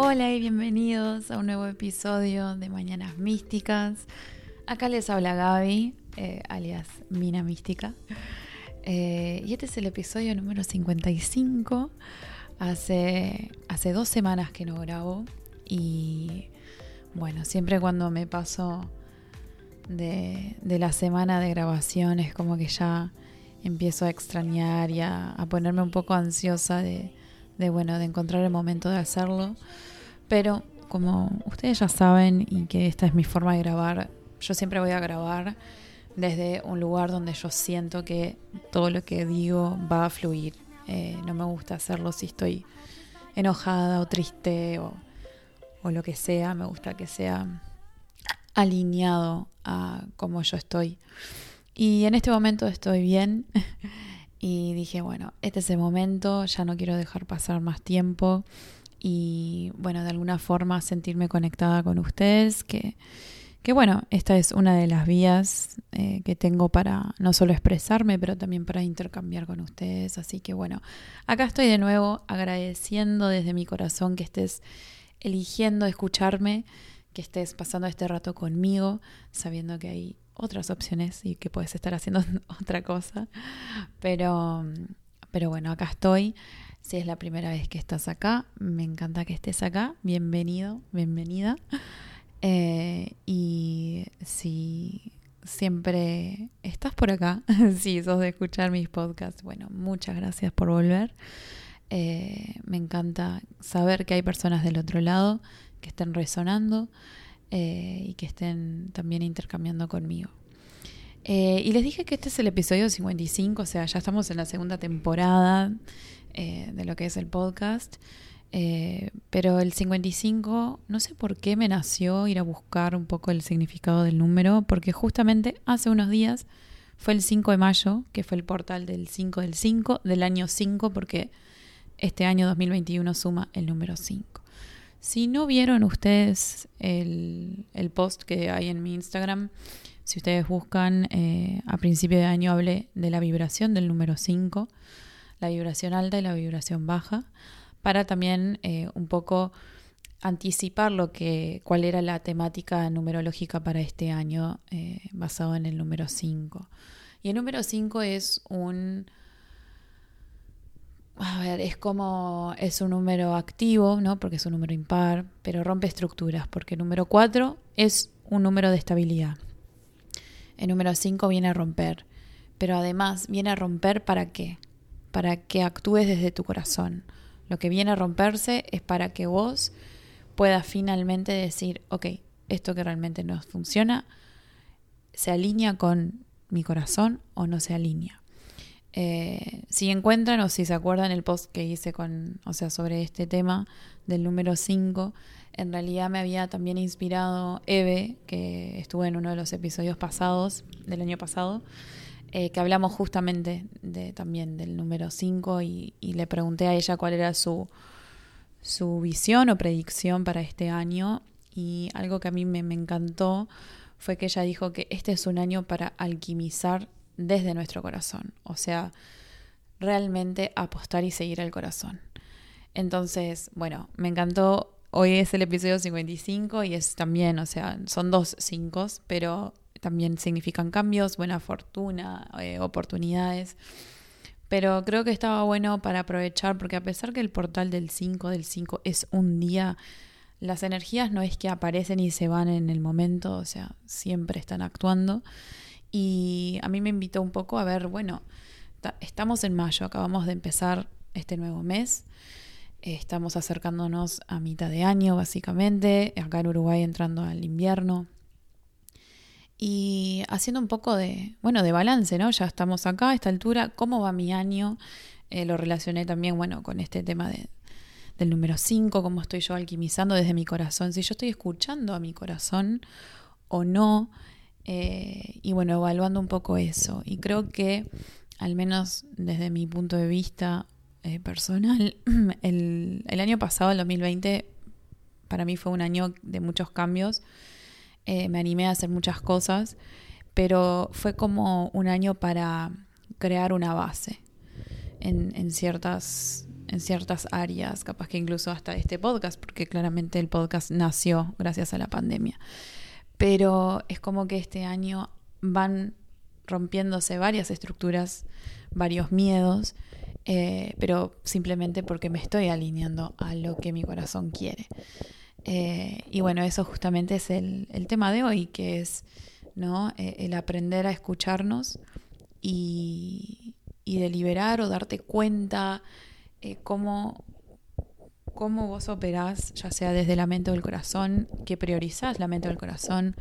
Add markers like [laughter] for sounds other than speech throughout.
Hola y bienvenidos a un nuevo episodio de Mañanas Místicas. Acá les habla Gaby, eh, alias Mina Mística. Eh, y este es el episodio número 55. Hace, hace dos semanas que no grabo. Y bueno, siempre cuando me paso de, la semana de grabación es como que ya empiezo a extrañar y a ponerme un poco ansiosa de de bueno, de encontrar el momento de hacerlo. Pero como ustedes ya saben y que esta es mi forma de grabar, yo siempre voy a grabar desde un lugar donde yo siento que todo lo que digo va a fluir. Eh, no me gusta hacerlo si estoy enojada o triste o, o lo que sea. Me gusta que sea alineado a como yo estoy. Y en este momento estoy bien. [laughs] Y dije, bueno, este es el momento, ya no quiero dejar pasar más tiempo y bueno, de alguna forma sentirme conectada con ustedes, que, que bueno, esta es una de las vías eh, que tengo para no solo expresarme, pero también para intercambiar con ustedes. Así que bueno, acá estoy de nuevo agradeciendo desde mi corazón que estés eligiendo escucharme, que estés pasando este rato conmigo, sabiendo que hay otras opciones y que puedes estar haciendo [laughs] otra cosa. Pero, pero bueno, acá estoy. Si es la primera vez que estás acá, me encanta que estés acá. Bienvenido, bienvenida. Eh, y si siempre estás por acá, [laughs] si sos de escuchar mis podcasts, bueno, muchas gracias por volver. Eh, me encanta saber que hay personas del otro lado que estén resonando eh, y que estén también intercambiando conmigo. Eh, y les dije que este es el episodio 55, o sea, ya estamos en la segunda temporada eh, de lo que es el podcast. pero el 55, no sé por qué me nació ir a buscar un poco el significado del número, porque justamente hace unos días fue el 5 de mayo, que fue el portal del 5 del 5, del año 5, porque este año 2021 suma el número 5. Si no vieron ustedes el, post que hay en mi Instagram, si ustedes buscan, eh, a principio de año hablé de la vibración del número 5, la vibración alta y la vibración baja, para también eh, un poco anticipar lo que, cuál era la temática numerológica para este año eh, basado en el número 5. Y el número 5 es un a ver, es como, es un número activo, ¿no? Porque es un número impar, pero rompe estructuras, porque el número 4 es un número de estabilidad. El número 5 viene a romper, pero además viene a romper para qué? Para que actúes desde tu corazón. Lo que viene a romperse es para que vos puedas finalmente decir, ok, esto que realmente no funciona, ¿se alinea con mi corazón o no se alinea? Eh, si encuentran o si se acuerdan el post que hice con, o sea, sobre este tema del número 5, en realidad me había también inspirado Eve, que estuvo en uno de los episodios pasados, del año pasado, eh, que hablamos justamente también del número 5 y, le pregunté a ella cuál era su, su visión o predicción para este año. Y algo que a mí me encantó fue que ella dijo que este es un año para alquimizar desde nuestro corazón. O sea, realmente apostar y seguir el corazón. Entonces, bueno, me encantó. Hoy es el episodio 55 y es también, o sea, son dos cinco, pero también significan cambios, buena fortuna, eh, oportunidades. Pero creo que estaba bueno para aprovechar porque a pesar que el portal del 5 del 5 es un día, las energías no es que aparecen y se van en el momento, o sea, siempre están actuando. Y a mí me invitó un poco a ver, bueno, estamos en mayo, acabamos de empezar este nuevo mes, estamos acercándonos a mitad de año básicamente, acá en Uruguay entrando al invierno. Y haciendo un poco de, bueno, de balance, ¿no? Ya estamos acá a esta altura, ¿cómo va mi año? Eh, lo relacioné también, bueno, con este tema de, del número 5, cómo estoy yo alquimizando desde mi corazón, si yo estoy escuchando a mi corazón o no, eh, y bueno, evaluando un poco eso. Y creo que, al menos desde mi punto de vista eh, personal, [clears throat] el, año pasado, el 2020, para mí fue un año de muchos cambios. Eh, me animé a hacer muchas cosas, pero fue como un año para crear una base en, ciertas en ciertas áreas, capaz que incluso hasta este podcast, porque claramente el podcast nació gracias a la pandemia. Pero es como que este año van rompiéndose varias estructuras, varios miedos, eh, pero simplemente porque me estoy alineando a lo que mi corazón quiere. Eh, y bueno, eso justamente es el, tema de hoy, que es ¿no? Eh, el aprender a escucharnos y, y deliberar o darte cuenta cómo, cómo vos operás, ya sea desde la mente o el corazón, que priorizás la mente o el corazón,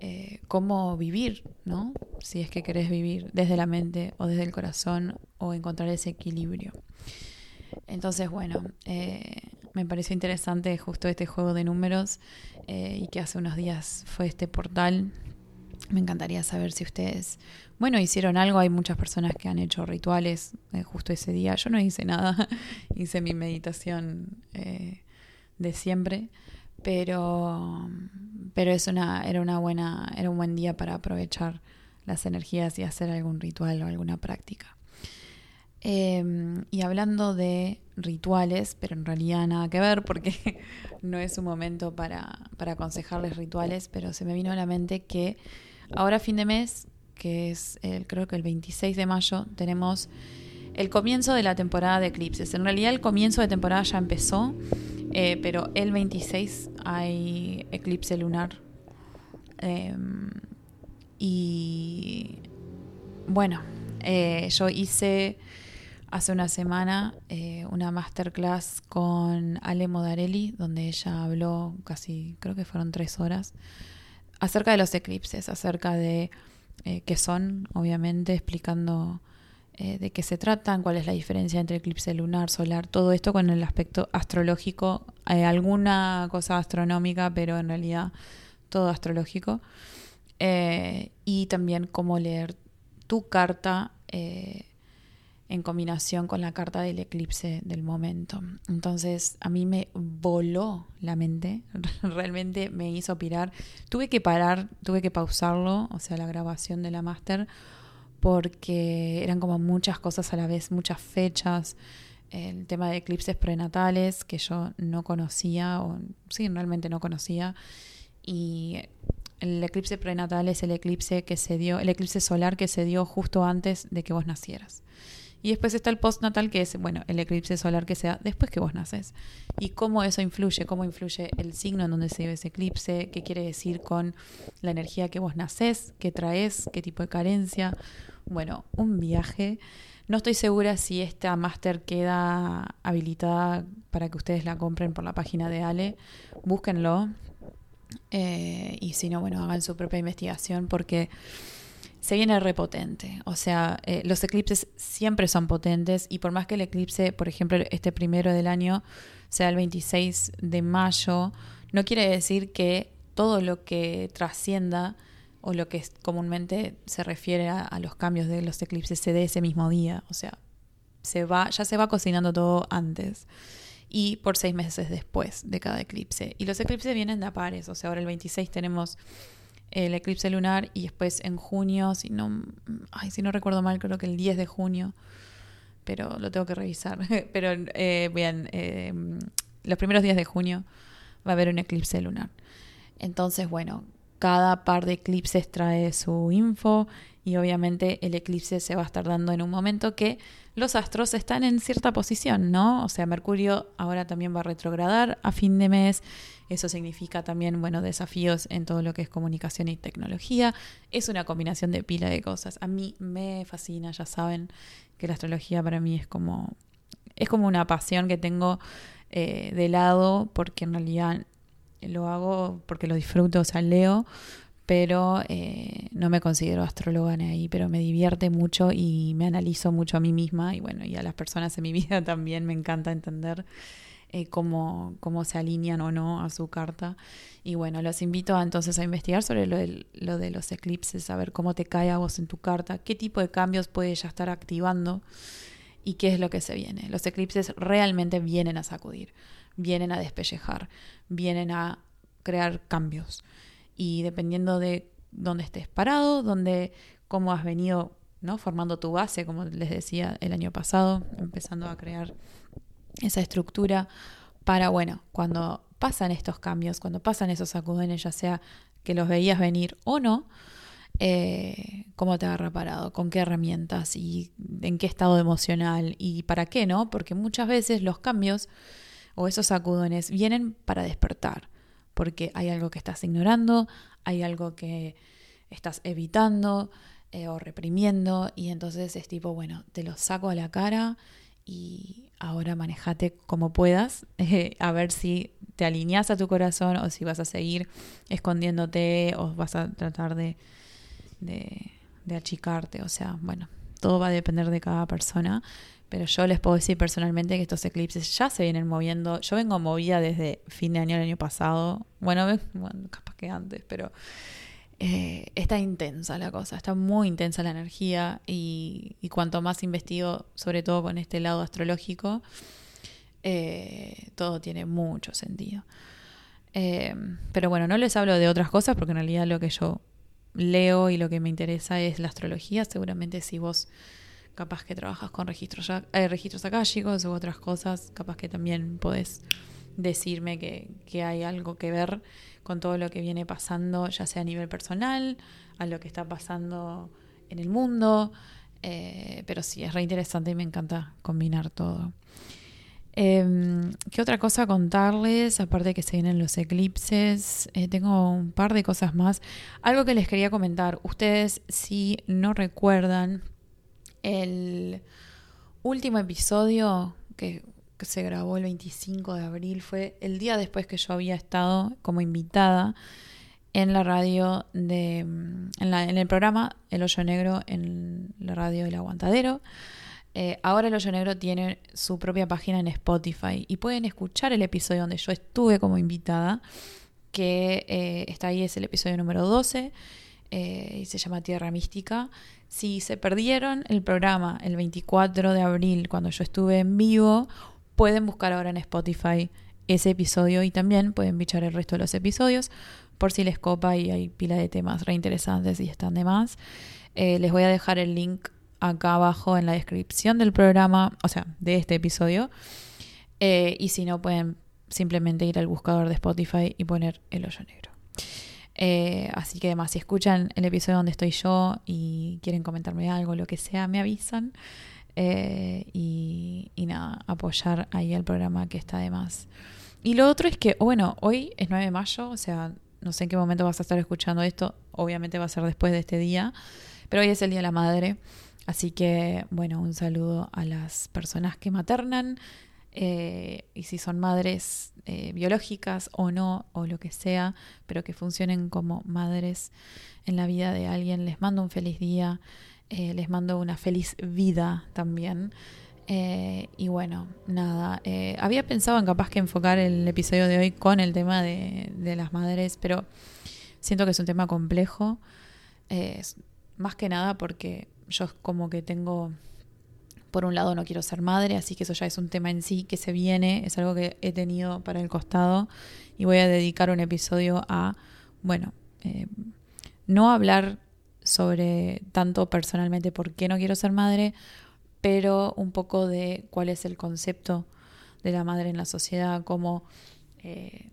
eh, cómo vivir, ¿no? Si es que querés vivir desde la mente o desde el corazón o encontrar ese equilibrio. Entonces, bueno, eh, me pareció interesante justo este juego de números eh, y que hace unos días fue este portal. Me encantaría saber si ustedes, bueno, hicieron algo. Hay muchas personas que han hecho rituales justo ese día. Yo no hice nada, [laughs] hice mi meditación de siempre pero, pero es una, era, una buena, era un buen día para aprovechar las energías y hacer algún ritual o alguna práctica. Em, y hablando de rituales, pero en realidad nada que ver porque [laughs] no es un momento para, para aconsejarles rituales, pero se me vino a la mente que ahora fin de mes, que es el, creo que el 26 de mayo, tenemos el comienzo de la temporada de eclipses. En realidad el comienzo de temporada ya empezó eh, pero el 26 hay eclipse lunar. Em, y bueno, eh, yo hice hace una semana eh, una masterclass con Ale Modarelli, donde ella habló casi, creo que fueron tres horas, acerca de los eclipses, acerca de qué son, obviamente, explicando eh, de qué se tratan, cuál es la diferencia entre eclipse lunar, solar, todo esto con el aspecto astrológico, hay alguna cosa astronómica, pero en realidad todo astrológico. Eh, y también cómo leer tu carta eh, en combinación con la carta del eclipse del momento. Entonces a mí me voló la mente, [laughs] realmente me hizo pirar. Tuve que parar, tuve que pausarlo, o sea, la grabación de la máster porque eran como muchas cosas a la vez, muchas fechas. El tema de eclipses prenatales que yo no conocía, o sí, realmente no conocía. Y el eclipse prenatal es el eclipse que se dio, el eclipse solar que se dio justo antes de que vos nacieras. Y después está el postnatal, que es, bueno, el eclipse solar que sea después que vos naces. Y cómo eso influye, cómo influye el signo en donde se dio ese eclipse, qué quiere decir con la energía que vos nacés, qué traes, qué tipo de carencia. Bueno, un viaje. No estoy segura si esta máster queda habilitada para que ustedes la compren por la página de Ale. Búsquenlo. Eh, y si no, bueno, hagan su propia investigación porque se viene repotente. O sea, eh, los eclipses siempre son potentes y por más que el eclipse, por ejemplo, este primero del año sea el 26 de mayo, no quiere decir que todo lo que trascienda o lo que comúnmente se refiere a, los cambios de los eclipses se dé ese mismo día. O sea, se va, ya se va cocinando todo antes y por seis meses después de cada eclipse. Y los eclipses vienen de pares, o sea, ahora el 26 tenemos el eclipse lunar y después en junio, si no, ay, si no recuerdo mal, creo que el 10 de junio, pero lo tengo que revisar. [laughs] pero eh, bien, eh, los primeros días de junio va a haber un eclipse lunar. Entonces, bueno, cada par de eclipses trae su info y obviamente el eclipse se va a estar dando en un momento que los astros están en cierta posición, ¿no? O sea, Mercurio ahora también va a retrogradar a fin de mes. Eso significa también, bueno, desafíos en todo lo que es comunicación y tecnología. Es una combinación de pila de cosas. A mí me fascina, ya saben que la astrología para mí es como, es como una pasión que tengo eh, de lado porque en realidad lo hago porque lo disfruto, o sea, leo, pero eh, no me considero astróloga ni ahí, pero me divierte mucho y me analizo mucho a mí misma y bueno, y a las personas en mi [laughs] vida también me encanta entender eh, cómo, cómo se alinean o no a su carta. Y bueno, los invito entonces a investigar sobre lo de, lo de los eclipses, a ver cómo te cae a vos en tu carta, qué tipo de cambios puede ya estar activando y qué es lo que se viene. Los eclipses realmente vienen a sacudir vienen a despellejar, vienen a crear cambios. Y dependiendo de dónde estés parado, dónde, cómo has venido ¿no? formando tu base, como les decía el año pasado, empezando a crear esa estructura para, bueno, cuando pasan estos cambios, cuando pasan esos sacudones, ya sea que los veías venir o no, eh, cómo te agarra parado, con qué herramientas y en qué estado emocional y para qué, ¿no? Porque muchas veces los cambios o esos sacudones vienen para despertar, porque hay algo que estás ignorando, hay algo que estás evitando eh, o reprimiendo y entonces es tipo, bueno, te lo saco a la cara y ahora manejate como puedas, [laughs] eh, a ver si te alineas a tu corazón o si vas a seguir escondiéndote o vas a tratar de, de, de achicarte. O sea, bueno, todo va a depender de cada persona. Pero yo les puedo decir personalmente que estos eclipses ya se vienen moviendo. Yo vengo movida desde fin de año del año pasado. Bueno, capaz que antes, pero eh, está intensa la cosa, está muy intensa la energía y, cuanto más investigo, sobre todo con este lado astrológico, eh, todo tiene mucho sentido. Eh, pero bueno, no les hablo de otras cosas porque en realidad lo que yo leo y lo que me interesa es la astrología. Seguramente si vos capaz que trabajas con registros, registros akáshicos u otras cosas, capaz que también podés decirme que, que hay algo que ver con todo lo que viene pasando, ya sea a nivel personal, a lo que está pasando en el mundo. Eh, pero sí, es re interesante y me encanta combinar todo. Em, ¿Qué otra cosa contarles? Aparte que se vienen los eclipses, eh, tengo un par de cosas más. Algo que les quería comentar. Ustedes, si no recuerdan, el último episodio que se grabó el 25 de abril, fue el día después que yo había estado como invitada en la radio de mm, en, el programa El Hoyo Negro en la radio del Aguantadero. Eh, ahora El Hoyo Negro tiene su propia página en Spotify y pueden escuchar el episodio donde yo estuve como invitada, que eh, está ahí, es el episodio número 12 eh, y se llama Tierra Mística. Si se perdieron el programa el 24 de abril cuando yo estuve en vivo pueden buscar ahora en Spotify ese episodio y también pueden bichar el resto de los episodios por si les copa y hay pila de temas re interesantes y están de más. Eh, les voy a dejar el link acá abajo en la descripción del programa, o sea, de este episodio. Eh, y si no, pueden simplemente ir al buscador de Spotify y poner el hoyo negro. Eh, así que además, si escuchan el episodio donde estoy yo y quieren comentarme algo, lo que sea, me avisan. Eh, y, nada, apoyar ahí el programa que está de más. Y lo otro es que, bueno, hoy es 9 de mayo, o sea, no sé en qué momento vas a estar escuchando esto, obviamente va a ser después de este día, pero hoy es el Día de la Madre, así que, bueno, un saludo a las personas que maternan, eh, y si son madres eh, biológicas o no, o lo que sea, pero que funcionen como madres en la vida de alguien, les mando un feliz día. Eh, les mando una feliz vida también. Y bueno, nada, había pensado en capaz que enfocar el episodio de hoy con el tema de, las madres, pero siento que es un tema complejo, más que nada porque yo como que tengo, por un lado no quiero ser madre, así que eso ya es un tema en sí que se viene, es algo que he tenido para el costado y voy a dedicar un episodio a, bueno, no hablar sobre tanto personalmente por qué no quiero ser madre, pero un poco de cuál es el concepto de la madre en la sociedad, cómo, eh,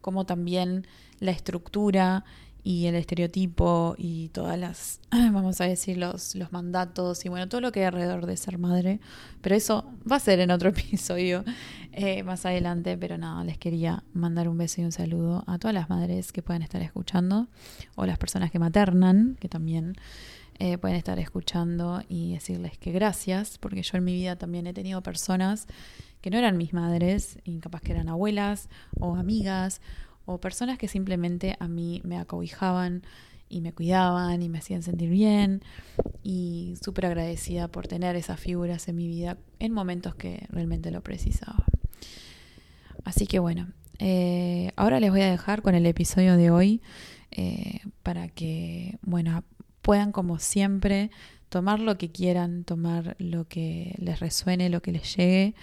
cómo también la estructura y el estereotipo y todas las, [clears throat] vamos a decir, los, los mandatos y bueno, todo lo que hay alrededor de ser madre. Pero eso va a ser en otro [laughs] episodio eh, más adelante. Pero nada, les quería mandar un beso y un saludo a todas las madres que puedan estar escuchando o las personas que maternan, que también eh, pueden estar escuchando y decirles que gracias, porque yo en mi vida también he tenido personas que no eran mis madres, y capaz que eran abuelas o amigas o personas que simplemente a mí me acobijaban y me cuidaban y me hacían sentir bien y súper agradecida por tener esas figuras en mi vida en momentos que realmente lo precisaba. Así que bueno, eh, ahora les voy a dejar con el episodio de hoy eh, para que, bueno, puedan como siempre tomar lo que quieran, tomar lo que les resuene, lo que les llegue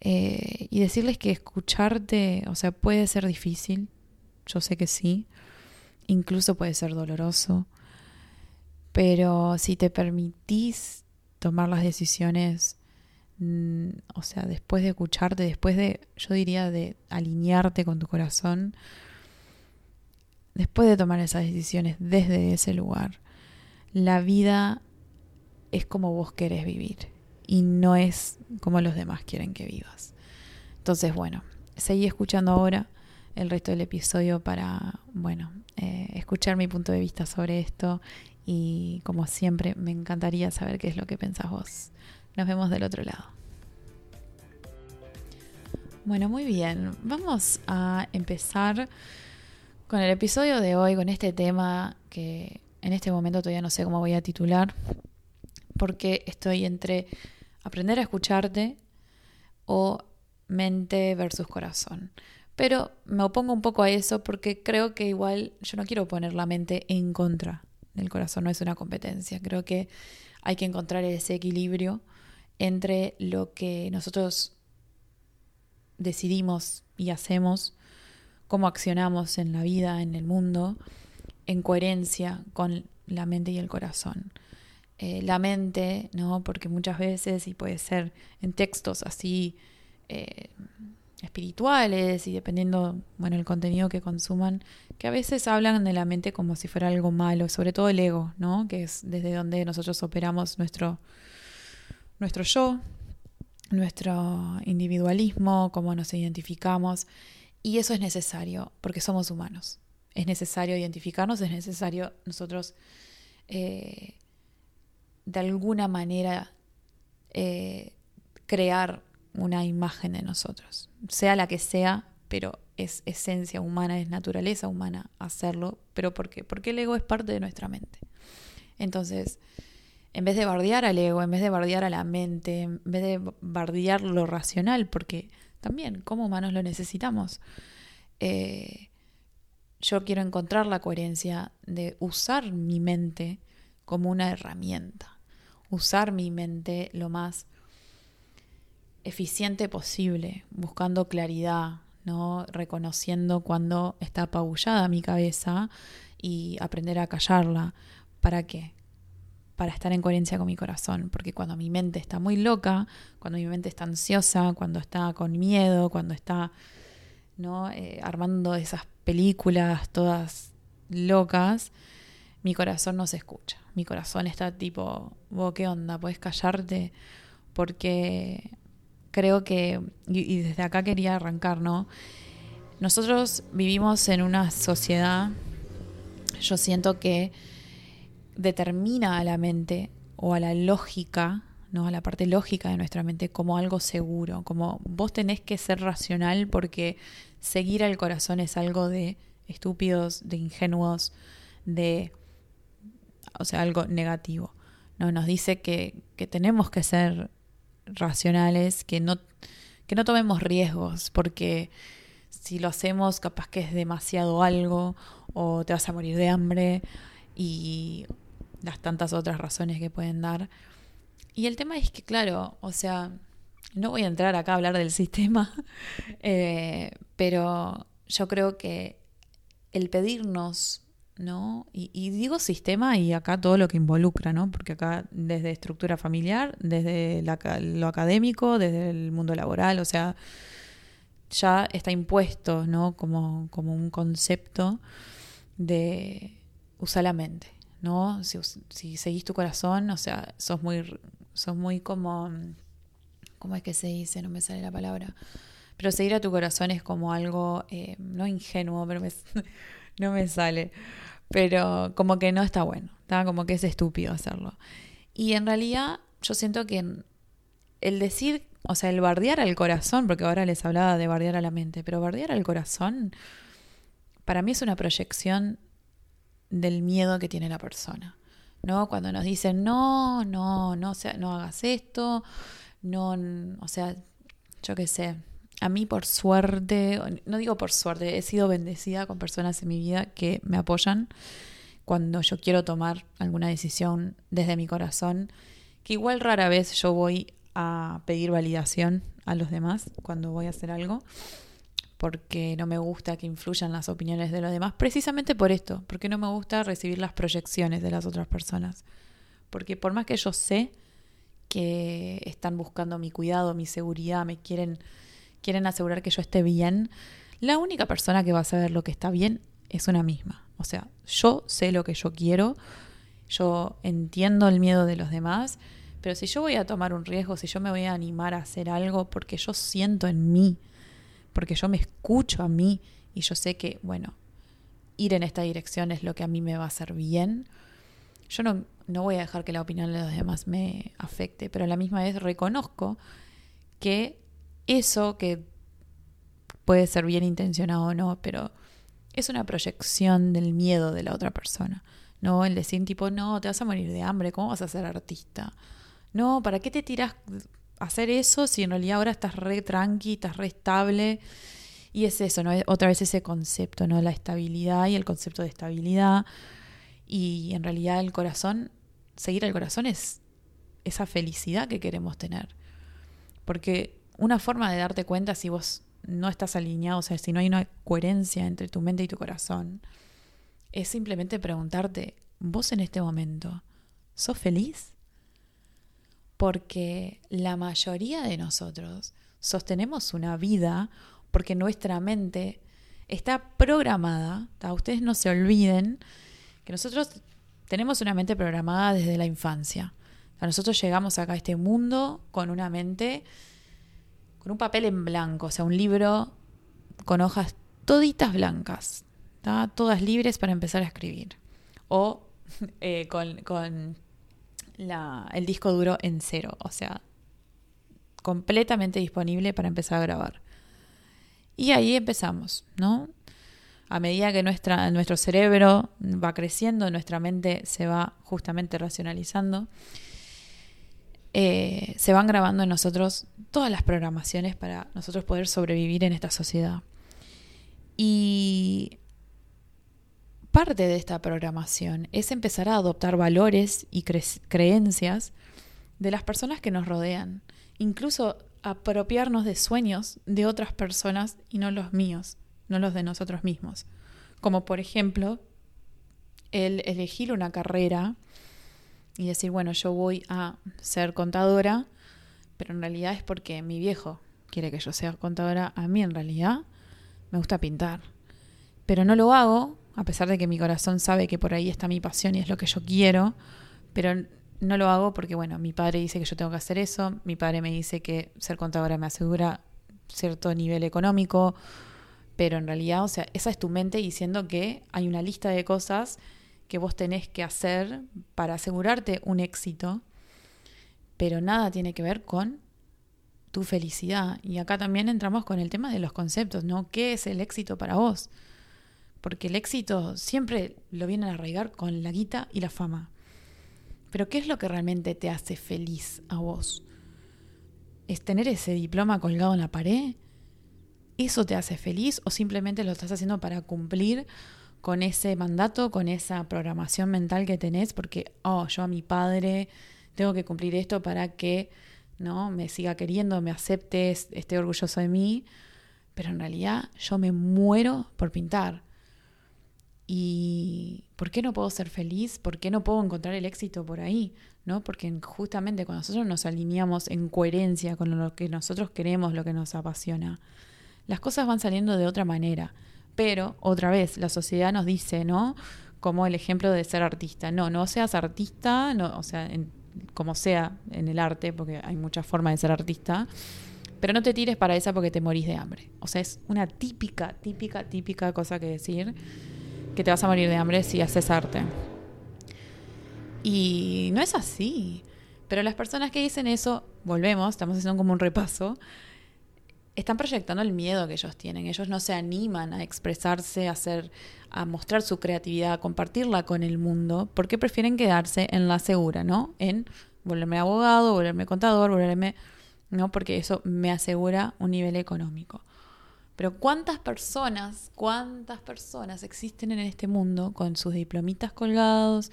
eh, y decirles que escucharte, o sea, puede ser difícil, yo sé que sí, incluso puede ser doloroso, pero si te permitís tomar las decisiones mm, o sea, después de escucharte, después de, yo diría, de alinearte con tu corazón, después de tomar esas decisiones desde ese lugar, la vida es como vos querés vivir y no es como los demás quieren que vivas. Entonces, bueno, seguí escuchando ahora el resto del episodio para, bueno, eh, escuchar mi punto de vista sobre esto y como siempre me encantaría saber qué es lo que pensás vos. Nos vemos del otro lado. Bueno, muy bien, vamos a empezar con el episodio de hoy, con este tema que en este momento todavía no sé cómo voy a titular, porque estoy entre aprender a escucharte o mente versus corazón. Pero me opongo un poco a eso porque creo que igual yo no quiero poner la mente en contra del corazón, no es una competencia. Creo que hay que encontrar ese equilibrio entre lo que nosotros decidimos y hacemos, cómo accionamos en la vida, en el mundo, en coherencia con la mente y el corazón. Eh, la mente, ¿no? Porque muchas veces, y puede ser en textos así eh, espirituales y dependiendo, bueno, el contenido que consuman, que a veces hablan de la mente como si fuera algo malo, sobre todo el ego, ¿no? Que es desde donde nosotros operamos nuestro, nuestro yo, nuestro individualismo, cómo nos identificamos. Y eso es necesario, porque somos humanos. Es necesario identificarnos, es necesario nosotros eh, de alguna manera eh, crear una imagen de nosotros, sea la que sea, pero es esencia humana, es naturaleza humana hacerlo, pero ¿por qué? Porque el ego es parte de nuestra mente. Entonces, en vez de bardear al ego, en vez de bardear a la mente, en vez de bardear lo racional, porque también como humanos lo necesitamos, eh, yo quiero encontrar la coherencia de usar mi mente como una herramienta, usar mi mente lo más eficiente posible, buscando claridad, ¿no? reconociendo cuando está apabullada mi cabeza y aprender a callarla. ¿Para qué? Para estar en coherencia con mi corazón, porque cuando mi mente está muy loca, cuando mi mente está ansiosa, cuando está con miedo, cuando está ¿no? Eh, armando esas películas todas locas, mi corazón no se escucha. Mi corazón está tipo, vos qué onda, puedes callarte porque creo que, y, desde acá quería arrancar, ¿no? Nosotros vivimos en una sociedad, yo siento que determina a la mente o a la lógica, ¿no? a la parte lógica de nuestra mente como algo seguro, como vos tenés que ser racional porque seguir al corazón es algo de estúpidos, de ingenuos, de, o sea, algo negativo. No, nos dice que, que tenemos que ser racionales, que no, que no tomemos riesgos, porque si lo hacemos capaz que es demasiado algo o te vas a morir de hambre y las tantas otras razones que pueden dar. Y el tema es que, claro, o sea, no voy a entrar acá a hablar del sistema, [laughs] eh, pero yo creo que el pedirnos ¿no? Y, digo sistema y acá todo lo que involucra, ¿no? Porque acá desde estructura familiar, desde lo académico, desde el mundo laboral, o sea, ya está impuesto, ¿no? Como, como un concepto de usar la mente, ¿no? Si, seguís tu corazón, o sea, sos muy, sos muy como, ¿cómo es que se dice? No me sale la palabra. Pero seguir a tu corazón es como algo, eh, no ingenuo, pero [laughs] no me sale pero como que no está bueno, está como que es estúpido hacerlo. Y en realidad yo siento que el decir, o sea, el bardear al corazón, porque ahora les hablaba de bardear a la mente, pero bardear al corazón para mí es una proyección del miedo que tiene la persona. ¿No? Cuando nos dicen, "No, no, no, sea, no hagas esto", no, o sea, yo qué sé, a mí por suerte, no digo por suerte, he sido bendecida con personas en mi vida que me apoyan cuando yo quiero tomar alguna decisión desde mi corazón, que igual rara vez yo voy a pedir validación a los demás cuando voy a hacer algo, porque no me gusta que influyan las opiniones de los demás, precisamente por esto, porque no me gusta recibir las proyecciones de las otras personas, porque por más que yo sé que están buscando mi cuidado, mi seguridad, me quieren, quieren asegurar que yo esté bien, la única persona que va a saber lo que está bien es una misma. O sea, yo sé lo que yo quiero, yo entiendo el miedo de los demás, pero si yo voy a tomar un riesgo, si yo me voy a animar a hacer algo porque yo siento en mí, porque yo me escucho a mí y yo sé que, bueno, ir en esta dirección es lo que a mí me va a hacer bien, yo no, no voy a dejar que la opinión de los demás me afecte, pero a la misma vez reconozco que eso que puede ser bien intencionado o no, pero es una proyección del miedo de la otra persona. No el decir tipo, no, te vas a morir de hambre, ¿cómo vas a ser artista? No, ¿para qué te tiras a hacer eso si en realidad ahora estás re tranqui, estás re estable? Y es eso, ¿no? Otra vez ese concepto, ¿no? La estabilidad y el concepto de estabilidad. Y en realidad el corazón, seguir al corazón es esa felicidad que queremos tener. Porque una forma de darte cuenta si vos no estás alineado, o sea, si no hay una coherencia entre tu mente y tu corazón, es simplemente preguntarte, vos en este momento, ¿sos feliz? Porque la mayoría de nosotros sostenemos una vida porque nuestra mente está programada, ustedes no se olviden nosotros tenemos una mente programada desde la infancia. nosotros llegamos acá a este mundo con una mente, con un papel en blanco, o sea, un libro con hojas toditas blancas, todas libres para empezar a escribir. O [laughs] eh, con, el disco duro en cero, o sea, completamente disponible para empezar a grabar. Y ahí empezamos, ¿no? a medida que nuestra, nuestro cerebro va creciendo, nuestra mente se va justamente racionalizando, eh, se van grabando en nosotros todas las programaciones para nosotros poder sobrevivir en esta sociedad. Y parte de esta programación es empezar a adoptar valores y creencias de las personas que nos rodean, incluso apropiarnos de sueños de otras personas y no los míos no los de nosotros mismos. Como por ejemplo, el elegir una carrera y decir, bueno, yo voy a ser contadora, pero en realidad es porque mi viejo quiere que yo sea contadora. A mí en realidad me gusta pintar, pero no lo hago, a pesar de que mi corazón sabe que por ahí está mi pasión y es lo que yo quiero, pero no lo hago porque, bueno, mi padre dice que yo tengo que hacer eso, mi padre me dice que ser contadora me asegura cierto nivel económico, pero en realidad, o sea, esa es tu mente diciendo que hay una lista de cosas que vos tenés que hacer para asegurarte un éxito, pero nada tiene que ver con tu felicidad. Y acá también entramos con el tema de los conceptos, ¿no? ¿Qué es el éxito para vos? Porque el éxito siempre lo vienen a arraigar con la guita y la fama. Pero ¿qué es lo que realmente te hace feliz a vos? ¿Es tener ese diploma colgado en la pared? ¿Eso te hace feliz o simplemente lo estás haciendo para cumplir con ese mandato, con esa programación mental que tenés? Porque, oh, yo a mi padre tengo que cumplir esto para que no me siga queriendo, me acepte, esté orgulloso de mí. Pero en realidad yo me muero por pintar. ¿Y por qué no puedo ser feliz? ¿Por qué no puedo encontrar el éxito por ahí? ¿No? Porque justamente cuando nosotros nos alineamos en coherencia con lo que nosotros queremos, lo que nos apasiona, las cosas van saliendo de otra manera. Pero, otra vez, la sociedad nos dice, ¿no? Como el ejemplo de ser artista. No, no seas artista, o sea, como sea en el arte, porque hay muchas formas de ser artista, pero no te tires para esa porque te morís de hambre. O sea, es una típica, típica, típica cosa que decir que te vas a morir de hambre si haces arte. Y no es así. Pero las personas que dicen eso, volvemos, estamos haciendo como un repaso, están proyectando el miedo que ellos tienen. Ellos no se animan a expresarse, a hacer, a mostrar su creatividad, a compartirla con el mundo, porque prefieren quedarse en la segura, ¿no? En volverme abogado, volverme contador, volverme, ¿no? Porque eso me asegura un nivel económico. Pero ¿cuántas personas, cuántas personas existen en este mundo con sus diplomitas colgados,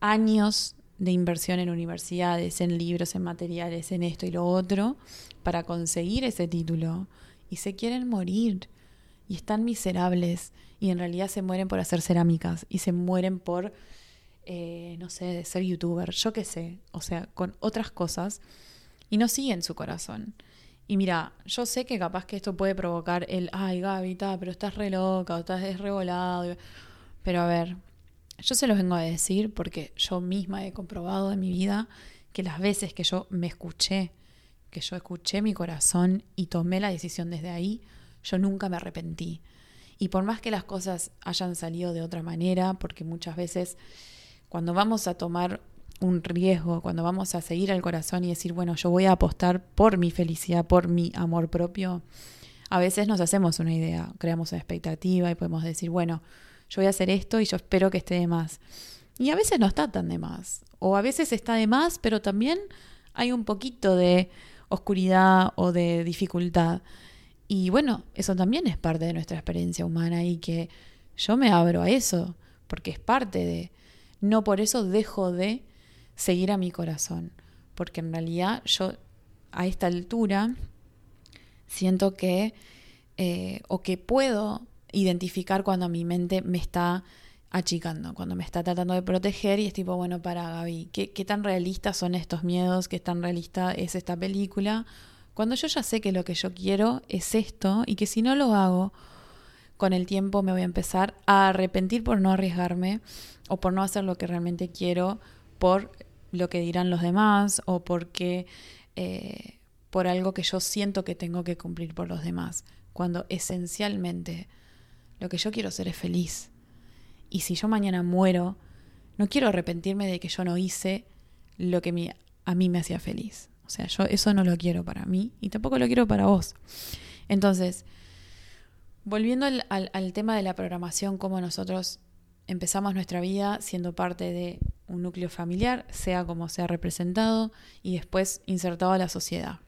años de inversión en universidades, en libros, en materiales, en esto y lo otro, para conseguir ese título y se quieren morir y están miserables y en realidad se mueren por hacer cerámicas y se mueren por eh, no sé, ser youtuber, yo qué sé, o sea, con otras cosas, y no siguen su corazón. Y mira, yo sé que capaz que esto puede provocar el, ay Gaby, pero estás re loca, o estás revolado. Pero a ver, yo se los vengo a decir porque yo misma he comprobado en mi vida que las veces que yo me escuché, que yo escuché mi corazón y tomé la decisión desde ahí, yo nunca me arrepentí. Y por más que las cosas hayan salido de otra manera, porque muchas veces cuando vamos a tomar un riesgo, cuando vamos a seguir al corazón y decir, bueno, yo voy a apostar por mi felicidad, por mi amor propio, a veces nos hacemos una idea, creamos una expectativa y podemos decir, bueno, yo voy a hacer esto y yo espero que esté de más. Y a veces no está tan de más, o a veces está de más, pero también hay un poquito de oscuridad o de dificultad. Y bueno, eso también es parte de nuestra experiencia humana y que yo me abro a eso, porque es parte de... No por eso dejo de seguir a mi corazón, porque en realidad yo a esta altura siento que, eh, o que puedo identificar cuando mi mente me está achicando, cuando me está tratando de proteger y es tipo, bueno, para Gaby, ¿qué, qué tan realistas son estos miedos? ¿Qué tan realista es esta película? Cuando yo ya sé que lo que yo quiero es esto y que si no lo hago, con el tiempo me voy a empezar a arrepentir por no arriesgarme o por no hacer lo que realmente quiero por lo que dirán los demás o porque eh, por algo que yo siento que tengo que cumplir por los demás, cuando esencialmente lo que yo quiero ser es feliz. Y si yo mañana muero, no quiero arrepentirme de que yo no hice lo que a mí me hacía feliz. O sea, yo eso no lo quiero para mí y tampoco lo quiero para vos. Entonces, volviendo al, al tema de la programación, cómo nosotros empezamos nuestra vida siendo parte de un núcleo familiar, sea como sea representado, y después insertado a la sociedad.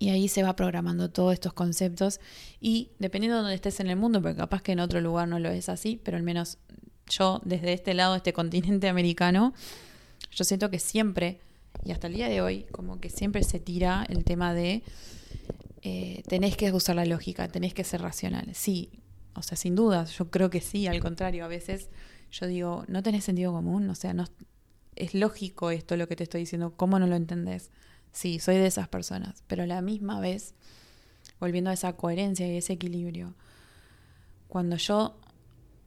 Y ahí se va programando todos estos conceptos y dependiendo de donde estés en el mundo, porque capaz que en otro lugar no lo es así, pero al menos yo desde este lado, este continente americano, yo siento que siempre, y hasta el día de hoy, como que siempre se tira el tema de eh, tenés que usar la lógica, tenés que ser racional. Sí, o sea, sin dudas, yo creo que sí, al contrario, a veces yo digo, no tenés sentido común, o sea, no es lógico esto lo que te estoy diciendo, ¿cómo no lo entendés? Sí, soy de esas personas, pero a la misma vez, volviendo a esa coherencia y ese equilibrio, cuando yo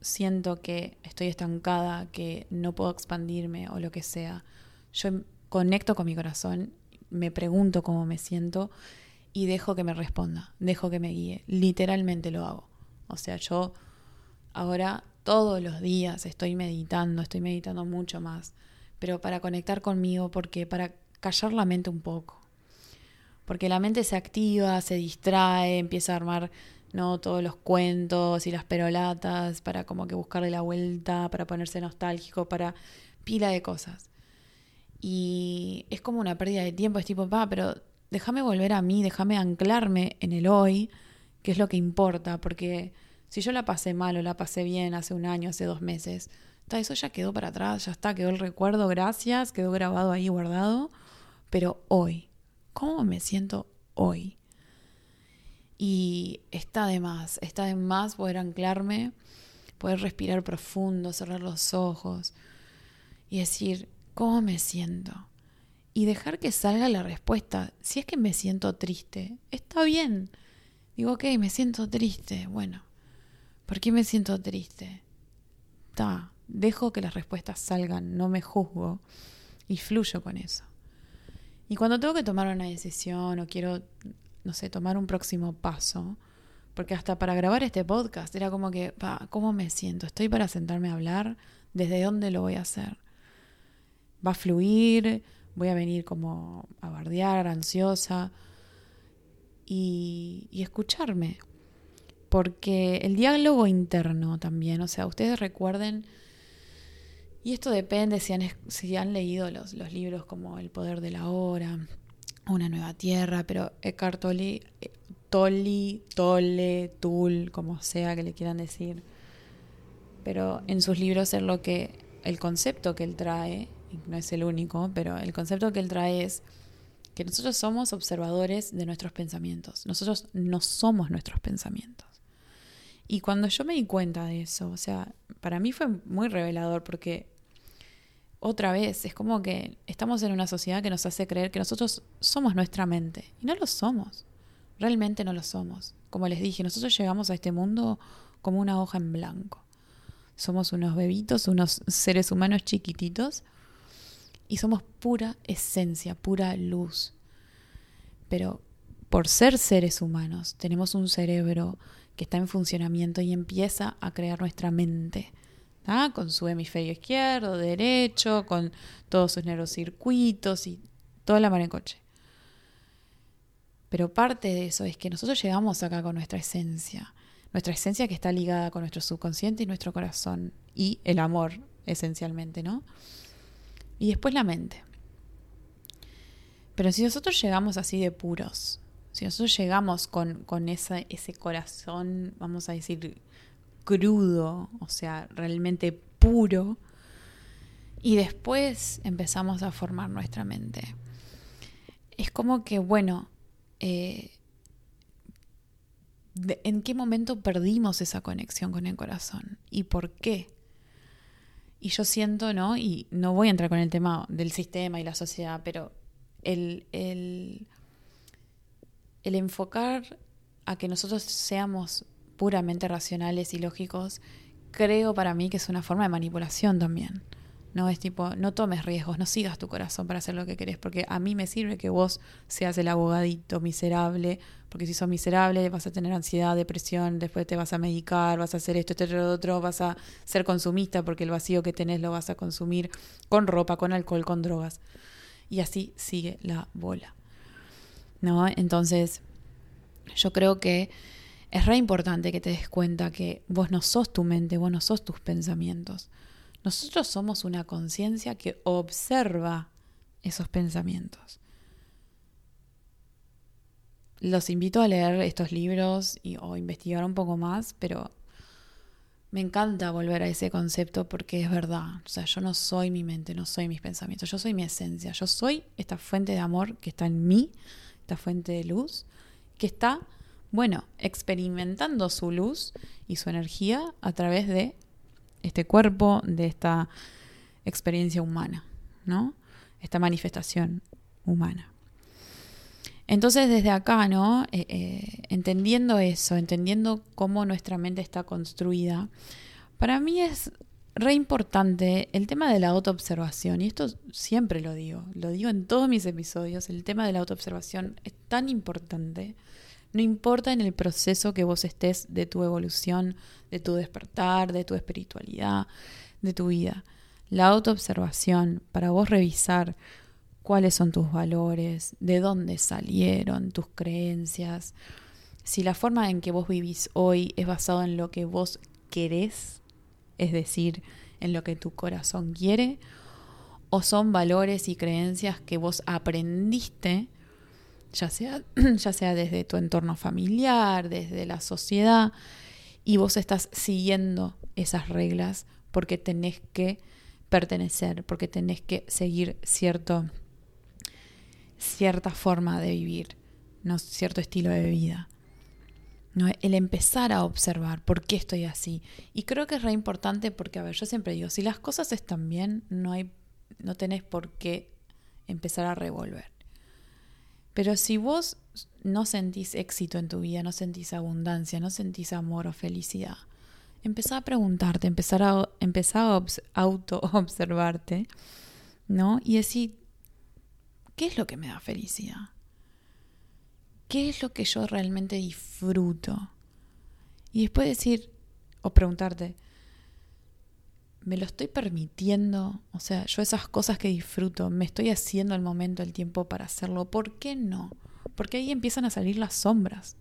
siento que estoy estancada, que no puedo expandirme o lo que sea, yo conecto con mi corazón, me pregunto cómo me siento y dejo que me responda, dejo que me guíe, literalmente lo hago. O sea, yo ahora todos los días estoy meditando, estoy meditando mucho más, pero para conectar conmigo, porque para callar la mente un poco. Porque la mente se activa, se distrae, empieza a armar no todos los cuentos y las perolatas para como que buscarle la vuelta, para ponerse nostálgico, para pila de cosas. Y es como una pérdida de tiempo, es tipo, pa, pero déjame volver a mí, déjame anclarme en el hoy, que es lo que importa, porque si yo la pasé mal o la pasé bien hace un año, hace dos meses, eso ya quedó para atrás, ya está, quedó el recuerdo, gracias, quedó grabado ahí guardado. Pero hoy, ¿cómo me siento hoy? Y está de más, está de más poder anclarme, poder respirar profundo, cerrar los ojos y decir, ¿cómo me siento? Y dejar que salga la respuesta. Si es que me siento triste, está bien. Digo, ok, me siento triste. Bueno, ¿Por qué me siento triste? Ta, dejo que las respuestas salgan, no me juzgo y fluyo con eso. Y cuando tengo que tomar una decisión o quiero, no sé, tomar un próximo paso, porque hasta para grabar este podcast era como que, pa, ¿cómo me siento? ¿Estoy para sentarme a hablar? ¿Desde dónde lo voy a hacer? ¿Va a fluir? ¿Voy a venir como a bardear, ansiosa? Y, y escucharme, porque el diálogo interno también, o sea, ustedes recuerden, y esto depende si han, han leído los, libros como El poder de la hora, Una nueva tierra, pero Eckhart Tolle, Tolle, Tolle, Tull, como sea que le quieran decir, pero en sus libros es lo que, el concepto que él trae, no es el único, pero el concepto que él trae es que nosotros somos observadores de nuestros pensamientos. Nosotros no somos nuestros pensamientos. Y cuando yo me di cuenta de eso, o sea, para mí fue muy revelador porque otra vez, es como que estamos en una sociedad que nos hace creer que nosotros somos nuestra mente. Y no lo somos. Realmente no lo somos. Como les dije, nosotros llegamos a este mundo como una hoja en blanco. Somos unos bebitos, unos seres humanos chiquititos y somos pura esencia, pura luz. Pero por ser seres humanos, tenemos un cerebro que está en funcionamiento y empieza a crear nuestra mente con su hemisferio izquierdo, derecho, con todos sus neurocircuitos y toda la mar en coche. Pero parte de eso es que nosotros llegamos acá con nuestra esencia, nuestra esencia que está ligada con nuestro subconsciente y nuestro corazón y el amor, esencialmente, ¿no? Y después la mente. Pero si nosotros llegamos así de puros, si nosotros llegamos con, con ese corazón, vamos a decir, crudo, o sea, realmente puro. Y después empezamos a formar nuestra mente. Es como que, bueno, eh, ¿en qué momento perdimos esa conexión con el corazón? ¿Y por qué? Y yo siento, ¿no? Y no voy a entrar con el tema del sistema y la sociedad, pero el, el, el enfocar a que nosotros seamos puramente racionales y lógicos, creo para mí que es una forma de manipulación también. No es tipo, no tomes riesgos, no sigas tu corazón para hacer lo que querés, porque a mí me sirve que vos seas el abogadito miserable, porque si sos miserable vas a tener ansiedad, depresión, después te vas a medicar, vas a hacer esto, esto, lo otro, vas a ser consumista porque el vacío que tenés lo vas a consumir con ropa, con alcohol, con drogas. Y así sigue la bola. ¿No? Entonces, yo creo que es re importante que te des cuenta que vos no sos tu mente, vos no sos tus pensamientos. Nosotros somos una conciencia que observa esos pensamientos. Los invito a leer estos libros y, o investigar un poco más, pero me encanta volver a ese concepto porque es verdad. O sea, yo no soy mi mente, no soy mis pensamientos, yo soy mi esencia. Yo soy esta fuente de amor que está en mí, esta fuente de luz, que está bueno, experimentando su luz y su energía a través de este cuerpo, de esta experiencia humana, ¿no? Esta manifestación humana. Entonces desde acá, ¿no? Eh, eh, entendiendo eso, entendiendo cómo nuestra mente está construida, para mí es re importante el tema de la autoobservación, y esto siempre lo digo, lo digo en todos mis episodios, el tema de la autoobservación es tan importante no importa en el proceso que vos estés de tu evolución, de tu despertar, de tu espiritualidad, de tu vida. La autoobservación para vos revisar cuáles son tus valores, de dónde salieron tus creencias, si la forma en que vos vivís hoy es basada en lo que vos querés, es decir, en lo que tu corazón quiere, o son valores y creencias que vos aprendiste ya sea, [clears throat] ya sea desde tu entorno familiar, desde la sociedad, y vos estás siguiendo esas reglas porque tenés que pertenecer, porque tenés que seguir cierto, cierta forma de vivir, ¿no? cierto estilo de vida. ¿no? El empezar a observar por qué estoy así. Y creo que es re importante porque, a ver, yo siempre digo, si las cosas están bien, no, hay, no tenés por qué empezar a revolver. Pero si vos no sentís éxito en tu vida, no sentís abundancia, no sentís amor o felicidad, empezá a preguntarte, empezar a, empezar a auto-observarte, [laughs] ¿no? Y decir, ¿qué es lo que me da felicidad? ¿Qué es lo que yo realmente disfruto? Y después decir, o preguntarte, me lo estoy permitiendo, o sea, yo esas cosas que disfruto, me estoy haciendo el momento, el tiempo para hacerlo, ¿por qué no? Porque ahí empiezan a salir las sombras.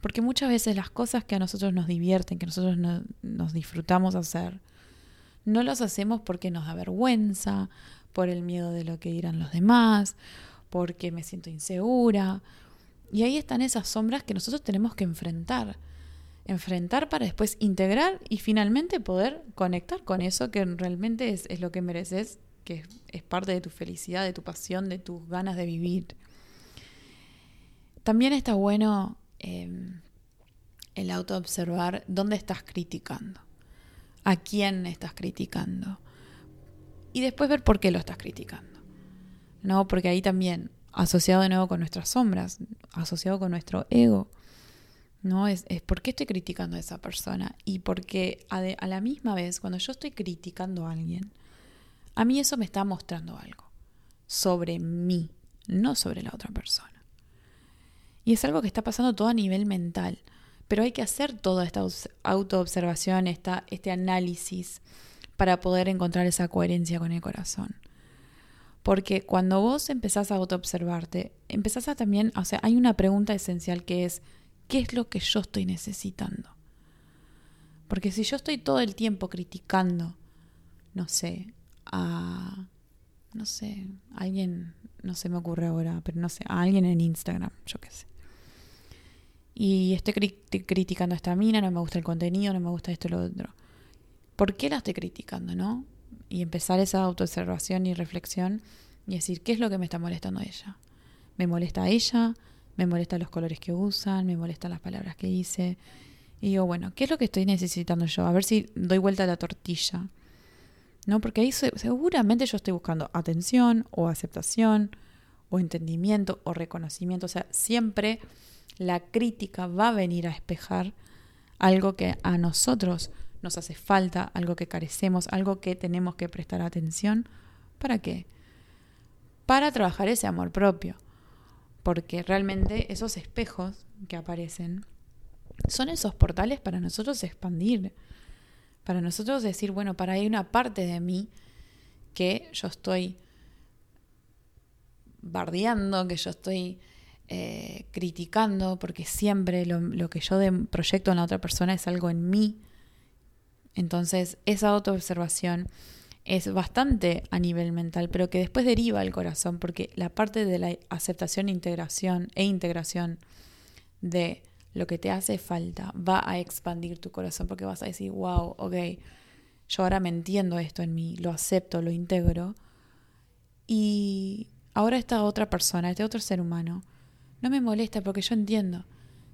Porque muchas veces las cosas que a nosotros nos divierten, que nosotros nos disfrutamos hacer, no las hacemos porque nos da vergüenza, por el miedo de lo que dirán los demás, porque me siento insegura. Y ahí están esas sombras que nosotros tenemos que enfrentar enfrentar para después integrar y finalmente poder conectar con eso que realmente es, lo que mereces, que es, parte de tu felicidad, de tu pasión, de tus ganas de vivir. También está bueno em, el autoobservar dónde estás criticando, a quién estás criticando. y después ver por qué lo estás criticando. ¿No? Porque ahí también, asociado de nuevo con nuestras sombras, asociado con nuestro ego, ¿no? Es, es por qué estoy criticando a esa persona. Y porque a, la misma vez, cuando yo estoy criticando a alguien, a mí eso me está mostrando algo sobre mí, no sobre la otra persona. Y es algo que está pasando todo a nivel mental. Pero hay que hacer toda esta autoobservación, esta, este análisis para poder encontrar esa coherencia con el corazón. Porque cuando vos empezás a autoobservarte, empezás a también, o sea, hay una pregunta esencial que es, ¿qué es lo que yo estoy necesitando? Porque si yo estoy todo el tiempo criticando, no sé, a, no sé, alguien, no se me ocurre ahora, pero no sé, a alguien en Instagram, yo qué sé y estoy criticando a esta mina, no me gusta el contenido, no me gusta esto lo otro. ¿Por qué la estoy criticando, no? Y empezar esa autoobservación y reflexión y decir, ¿qué es lo que me está molestando a ella? ¿Me molesta a ella? ¿Me molestan los colores que usan? ¿Me molestan las palabras que dice? Y digo, bueno, ¿qué es lo que estoy necesitando yo? A ver si doy vuelta a la tortilla. ¿No? Porque ahí seguramente yo estoy buscando atención o aceptación o entendimiento o reconocimiento. O sea, siempre la crítica va a venir a espejar algo que a nosotros nos hace falta, algo que carecemos, algo que tenemos que prestar atención. ¿Para qué? Para trabajar ese amor propio. Porque realmente esos espejos que aparecen son esos portales para nosotros expandir. Para nosotros decir, bueno, para ahí hay una parte de mí que yo estoy bardeando, que yo estoy eh, criticando, porque siempre lo, que yo proyecto en la otra persona es algo en mí. Entonces, esa autoobservación es bastante a nivel mental, pero que después deriva al corazón, porque la parte de la aceptación integración, e integración de lo que te hace falta va a expandir tu corazón, porque vas a decir, wow, ok, yo ahora me entiendo esto en mí, lo acepto, lo integro, y ahora esta otra persona, este otro ser humano, no me molesta porque yo entiendo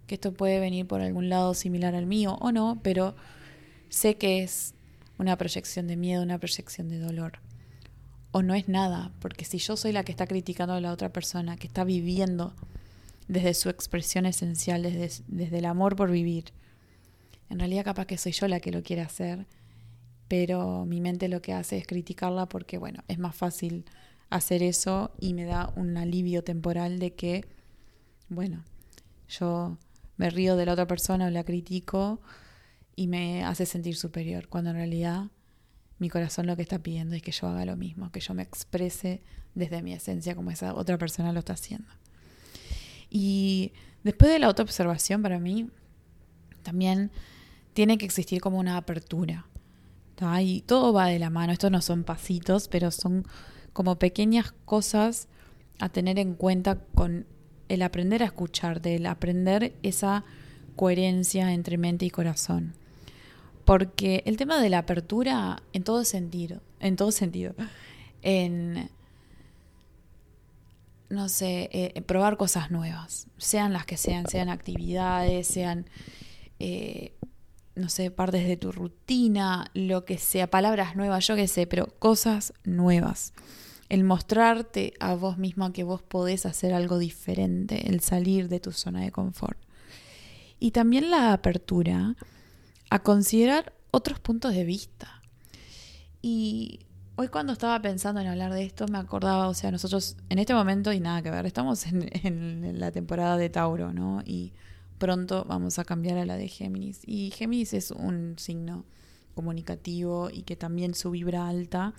que esto puede venir por algún lado similar al mío o no, pero sé que es una proyección de miedo, una proyección de dolor. O no es nada, porque si yo soy la que está criticando a la otra persona, que está viviendo desde su expresión esencial, desde, desde el amor por vivir, en realidad capaz que soy yo la que lo quiere hacer, pero mi mente lo que hace es criticarla porque, bueno, es más fácil hacer eso y me da un alivio temporal de que bueno, yo me río de la otra persona o la critico y me hace sentir superior, cuando en realidad mi corazón lo que está pidiendo es que yo haga lo mismo, que yo me exprese desde mi esencia como esa otra persona lo está haciendo. Y después de la autoobservación, para mí, también tiene que existir como una apertura. Y todo va de la mano, estos no son pasitos, pero son como pequeñas cosas a tener en cuenta con el aprender a escuchar, del aprender esa coherencia entre mente y corazón. Porque el tema de la apertura en todo sentido, en todo sentido, en no sé, eh, probar cosas nuevas, sean las que sean, sean actividades, sean, eh, no sé, partes de tu rutina, lo que sea, palabras nuevas, yo qué sé, pero cosas nuevas el mostrarte a vos mismo que vos podés hacer algo diferente, el salir de tu zona de confort. Y también la apertura a considerar otros puntos de vista. Y hoy cuando estaba pensando en hablar de esto, me acordaba, o sea, nosotros en este momento, y nada que ver, estamos en, en la temporada de Tauro, ¿no? Y pronto vamos a cambiar a la de Géminis. Y Géminis es un signo comunicativo y que también su vibra alta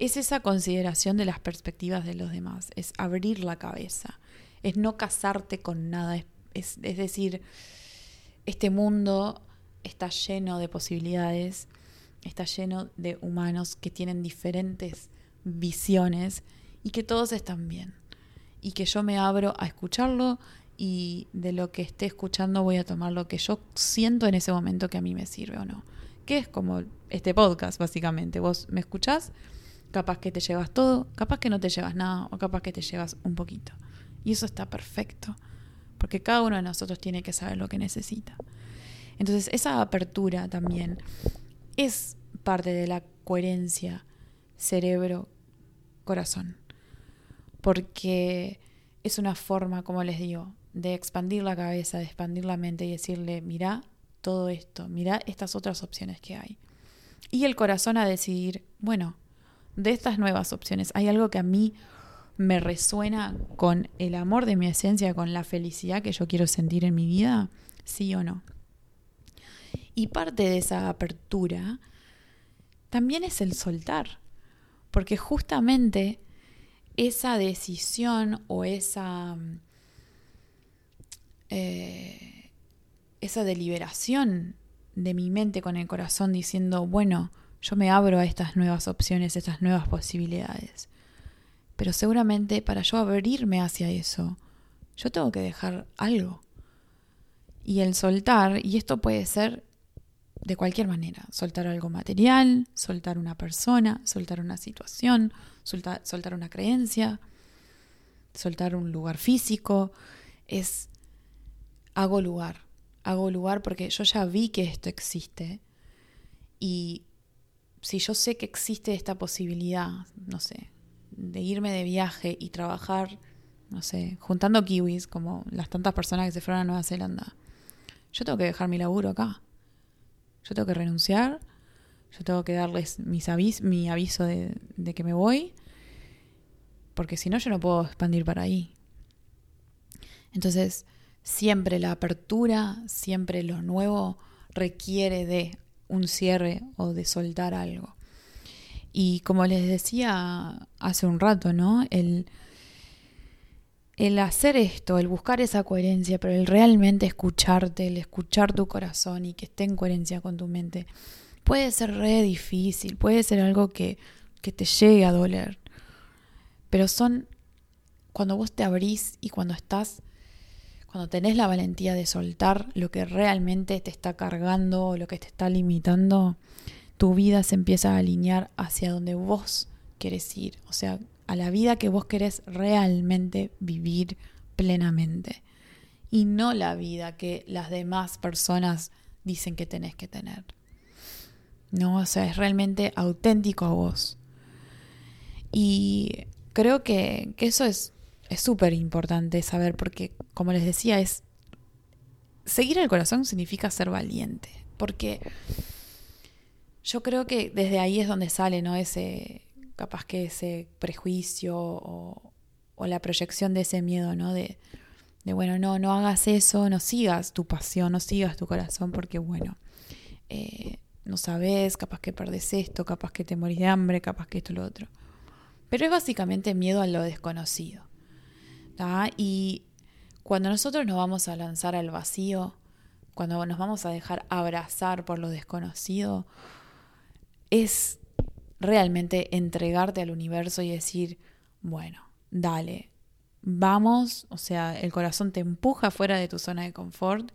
es esa consideración de las perspectivas de los demás, es abrir la cabeza, es no casarte con nada, es, es, decir, este mundo está lleno de posibilidades, está lleno de humanos que tienen diferentes visiones y que todos están bien. Y que yo me abro a escucharlo y de lo que esté escuchando voy a tomar lo que yo siento en ese momento que a mí me sirve o no. Que es como este podcast, básicamente. Vos me escuchás Capaz que te llevas todo, capaz que no te llevas nada o capaz que te llevas un poquito. Y eso está perfecto, porque cada uno de nosotros tiene que saber lo que necesita. Entonces esa apertura también es parte de la coherencia cerebro, corazón. Porque es una forma, como les digo, de expandir la cabeza, de expandir la mente y decirle, mira todo esto, mira estas otras opciones que hay. Y el corazón a decidir, bueno, de estas nuevas opciones, hay algo que a mí me resuena con el amor de mi esencia, con la felicidad que yo quiero sentir en mi vida, sí o no. Y parte de esa apertura también es el soltar, porque justamente esa decisión o esa, eh, esa deliberación de mi mente con el corazón diciendo, bueno, yo me abro a estas nuevas opciones, estas nuevas posibilidades. Pero seguramente para yo abrirme hacia eso, yo tengo que dejar algo. Y el soltar, y esto puede ser de cualquier manera, soltar algo material, soltar una persona, soltar una situación, soltar, soltar una creencia, soltar un lugar físico, es hago lugar, hago lugar porque yo ya vi que esto existe. Y si yo sé que existe esta posibilidad, no sé, de irme de viaje y trabajar, no sé, juntando kiwis como las tantas personas que se fueron a Nueva Zelanda, yo tengo que dejar mi laburo acá. Yo tengo que renunciar, yo tengo que darles mi aviso de, de que me voy, porque si no yo no puedo expandir para ahí. Entonces, siempre la apertura, siempre lo nuevo requiere de un cierre o de soltar algo. Y como les decía hace un rato, ¿no? El, el hacer esto, el buscar esa coherencia, pero el realmente escucharte, el escuchar tu corazón y que esté en coherencia con tu mente, puede ser re difícil, puede ser algo que, que te llegue a doler. Pero son cuando vos te abrís y cuando estás cuando tenés la valentía de soltar lo que realmente te está cargando o lo que te está limitando, tu vida se empieza a alinear hacia donde vos querés ir, o sea, a la vida que vos querés realmente vivir plenamente y no la vida que las demás personas dicen que tenés que tener. No, o sea, es realmente auténtico a vos. Y creo que, eso es es súper importante saber porque, como les decía, es seguir el corazón significa ser valiente, porque yo creo que desde ahí es donde sale, ¿no? Ese, capaz que ese prejuicio o, la proyección de ese miedo, ¿no? De, bueno, no, no hagas eso, no sigas tu pasión, no sigas tu corazón, porque, bueno, eh, no sabes, capaz que perdes esto, capaz que te morís de hambre, capaz que esto, lo otro. Pero es básicamente miedo a lo desconocido. Y cuando nosotros nos vamos a lanzar al vacío, cuando nos vamos a dejar abrazar por lo desconocido, es realmente entregarte al universo y decir, bueno, dale, vamos, o sea, el corazón te empuja fuera de tu zona de confort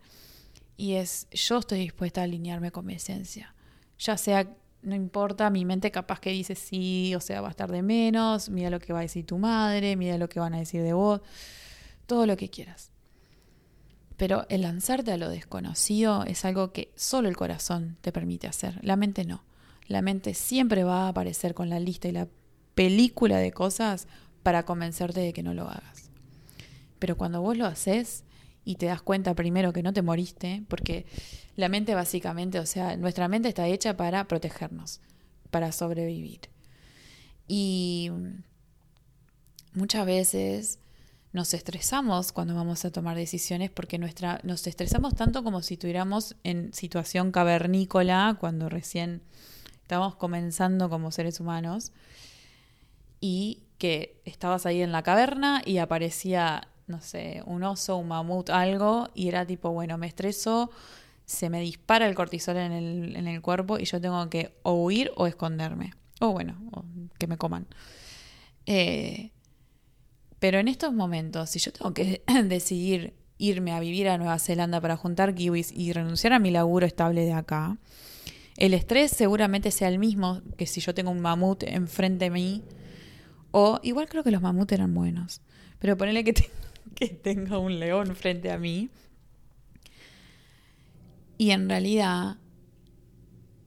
y es, yo estoy dispuesta a alinearme con mi esencia, ya sea no importa, mi mente capaz que dice sí, o sea, va a estar de menos, mira lo que va a decir tu madre, mira lo que van a decir de vos, todo lo que quieras. Pero el lanzarte a lo desconocido es algo que solo el corazón te permite hacer, la mente no. La mente siempre va a aparecer con la lista y la película de cosas para convencerte de que no lo hagas. Pero cuando vos lo haces y te das cuenta primero que no te moriste, porque la mente básicamente, o sea, nuestra mente está hecha para protegernos, para sobrevivir. Y muchas veces nos estresamos cuando vamos a tomar decisiones porque nuestra, nos estresamos tanto como si estuviéramos en situación cavernícola cuando recién estábamos comenzando como seres humanos y que estabas ahí en la caverna y aparecía no sé, un oso, un mamut, algo, y era tipo, bueno, me estreso, se me dispara el cortisol en el, en el cuerpo y yo tengo que o huir o esconderme. O bueno, que me coman. Eh, pero en estos momentos, si yo tengo que [clears throat] decidir irme a vivir a Nueva Zelanda para juntar kiwis y renunciar a mi laburo estable de acá, el estrés seguramente sea el mismo que si yo tengo un mamut enfrente de mí. O igual creo que los mamuts eran buenos. Pero ponele que, [laughs] que tenga un león frente a mí. Y en realidad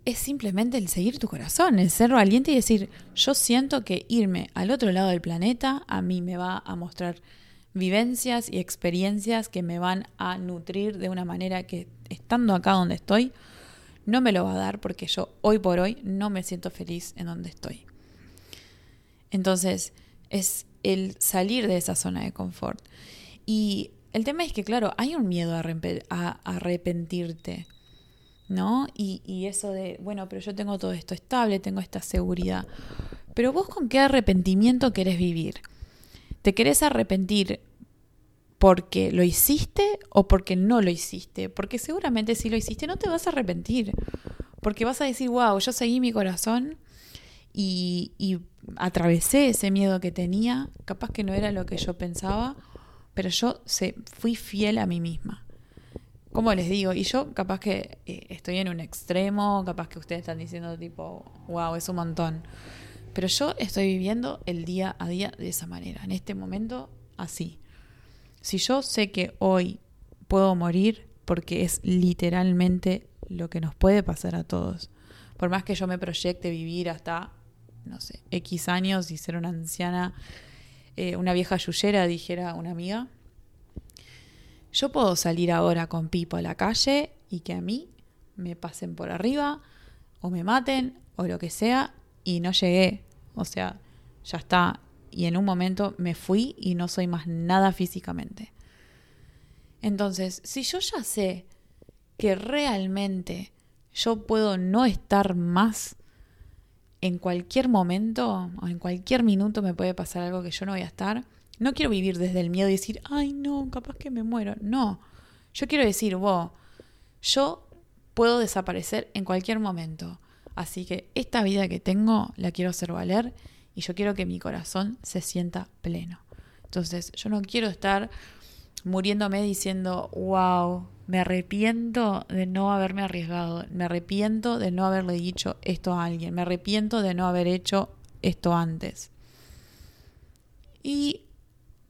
es simplemente el seguir tu corazón, el ser valiente y decir, yo siento que irme al otro lado del planeta a mí me va a mostrar vivencias y experiencias que me van a nutrir de una manera que estando acá donde estoy, no me lo va a dar porque yo hoy por hoy no me siento feliz en donde estoy. Entonces, es el salir de esa zona de confort. Y el tema es que, claro, hay un miedo a, arrepentirte, ¿no? Y, y eso de, bueno, pero yo tengo todo esto estable, tengo esta seguridad. Pero vos con qué arrepentimiento querés vivir? ¿Te querés arrepentir porque lo hiciste o porque no lo hiciste? Porque seguramente si lo hiciste no te vas a arrepentir. Porque vas a decir, wow, yo seguí mi corazón y, atravesé ese miedo que tenía. Capaz que no era lo que yo pensaba, pero yo se, fui fiel a mí misma. Como les digo, y yo capaz que eh, estoy en un extremo, capaz que ustedes están diciendo tipo, wow, es un montón. Pero yo estoy viviendo el día a día de esa manera, en este momento así. Si yo sé que hoy puedo morir, porque es literalmente lo que nos puede pasar a todos, por más que yo me proyecte vivir hasta, no sé, X años y ser una anciana, eh, una vieja yuyera, dijera una amiga, yo puedo salir ahora con Pipo a la calle y que a mí me pasen por arriba o me maten o lo que sea y no llegué. O sea, ya está. Y en un momento me fui y no soy más nada físicamente. Entonces, si yo ya sé que realmente yo puedo no estar más en cualquier momento o en cualquier minuto me puede pasar algo que yo no voy a estar, no quiero vivir desde el miedo y decir, ay no, capaz que me muero. No, yo quiero decir, vos, yo puedo desaparecer en cualquier momento. Así que esta vida que tengo la quiero hacer valer y yo quiero que mi corazón se sienta pleno. Entonces, yo no quiero estar muriéndome diciendo, wow, me arrepiento de no haberme arriesgado, me arrepiento de no haberle dicho esto a alguien, me arrepiento de no haber hecho esto antes. Y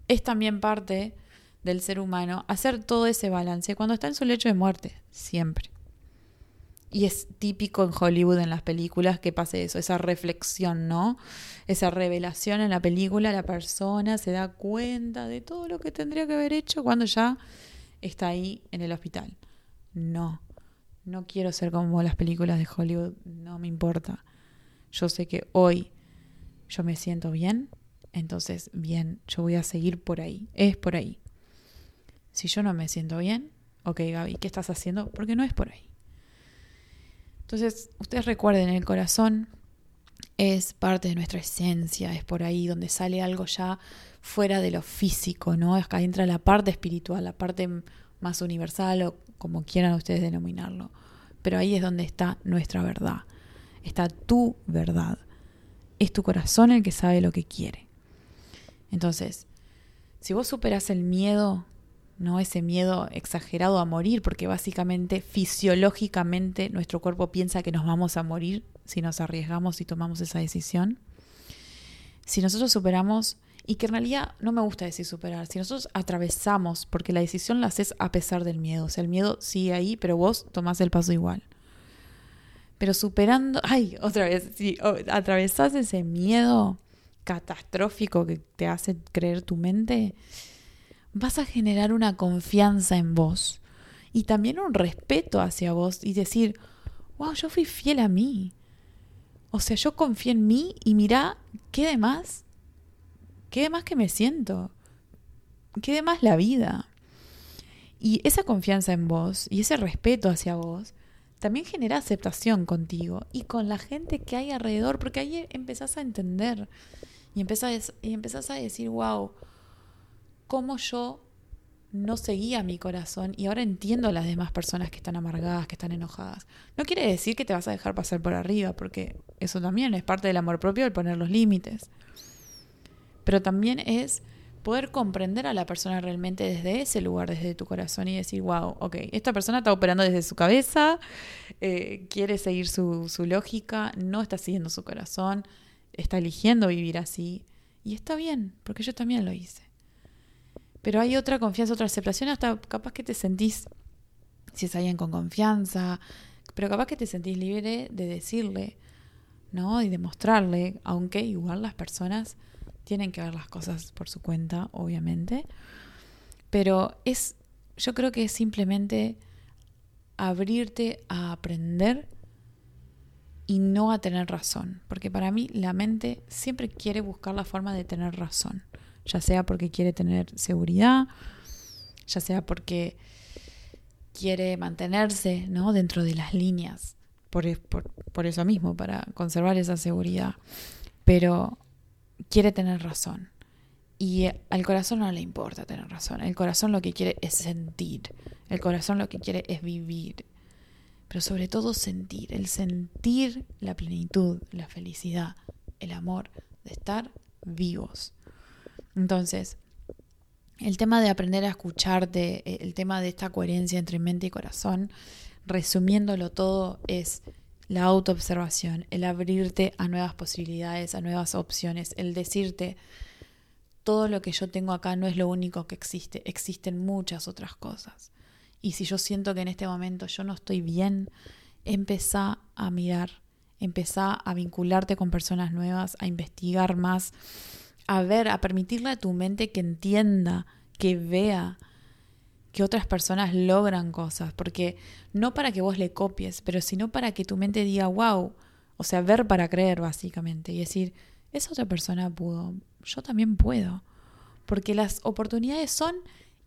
es también parte del ser humano hacer todo ese balance cuando está en su lecho de muerte, siempre. Y es típico en Hollywood, en las películas, que pase eso, esa reflexión, ¿no? Esa revelación en la película, la persona se da cuenta de todo lo que tendría que haber hecho cuando ya está ahí en el hospital. No, no quiero ser como las películas de Hollywood, no me importa. Yo sé que hoy yo me siento bien, entonces bien, yo voy a seguir por ahí, es por ahí. Si yo no me siento bien, ok Gaby, ¿qué estás haciendo? Porque no es por ahí. Entonces, ustedes recuerden, el corazón es parte de nuestra esencia, es por ahí donde sale algo ya fuera de lo físico, ¿no? Acá entra la parte espiritual, la parte más universal o como quieran ustedes denominarlo. Pero ahí es donde está nuestra verdad, está tu verdad. Es tu corazón el que sabe lo que quiere. Entonces, si vos superas el miedo ¿no? Ese miedo exagerado a morir, porque básicamente fisiológicamente nuestro cuerpo piensa que nos vamos a morir si nos arriesgamos y tomamos esa decisión. Si nosotros superamos, y que en realidad no me gusta decir superar, si nosotros atravesamos, porque la decisión la haces a pesar del miedo, o sea, el miedo sigue ahí, pero vos tomás el paso igual. Pero superando, ay, otra vez, si atravesás ese miedo catastrófico que te hace creer tu mente, vas a generar una confianza en vos y también un respeto hacia vos y decir, wow, yo fui fiel a mí. O sea, yo confié en mí y mirá, ¿qué de más? ¿Qué de más que me siento? ¿Qué de más la vida? Y esa confianza en vos y ese respeto hacia vos también genera aceptación contigo y con la gente que hay alrededor, porque ahí empezás a entender y empezás, y empezás a decir, wow, cómo yo no seguía mi corazón y ahora entiendo a las demás personas que están amargadas, que están enojadas. No quiere decir que te vas a dejar pasar por arriba, porque eso también es parte del amor propio, el poner los límites. Pero también es poder comprender a la persona realmente desde ese lugar, desde tu corazón y decir, wow, ok, esta persona está operando desde su cabeza, eh, quiere seguir su, su lógica, no está siguiendo su corazón, está eligiendo vivir así. Y está bien, porque yo también lo hice. Pero hay otra confianza, otra aceptación, hasta capaz que te sentís, si es alguien con confianza, pero capaz que te sentís libre de decirle, ¿no? Y de mostrarle, aunque igual las personas tienen que ver las cosas por su cuenta, obviamente. Pero es, yo creo que es simplemente abrirte a aprender y no a tener razón. Porque para mí la mente siempre quiere buscar la forma de tener razón. Ya sea porque quiere tener seguridad, ya sea porque quiere mantenerse ¿no? dentro de las líneas. Por, por eso mismo, para conservar esa seguridad. Pero quiere tener razón. Y al corazón no le importa tener razón. El corazón lo que quiere es sentir. El corazón lo que quiere es vivir. Pero sobre todo sentir. El sentir la plenitud, la felicidad, el amor de estar vivos. Entonces, el tema de aprender a escucharte, eh, el tema de esta coherencia entre mente y corazón, resumiéndolo todo, es la autoobservación, el abrirte a nuevas posibilidades, a nuevas opciones, el decirte, todo lo que yo tengo acá no es lo único que existe, existen muchas otras cosas. Y si yo siento que en este momento yo no estoy bien, empezá a mirar, empezá a vincularte con personas nuevas, a investigar más, a ver, a permitirle a tu mente que entienda, que vea que otras personas logran cosas, porque no para que vos le copies, pero sino para que tu mente diga, wow, o sea, ver para creer básicamente y decir, esa otra persona pudo, yo también puedo. Porque las oportunidades son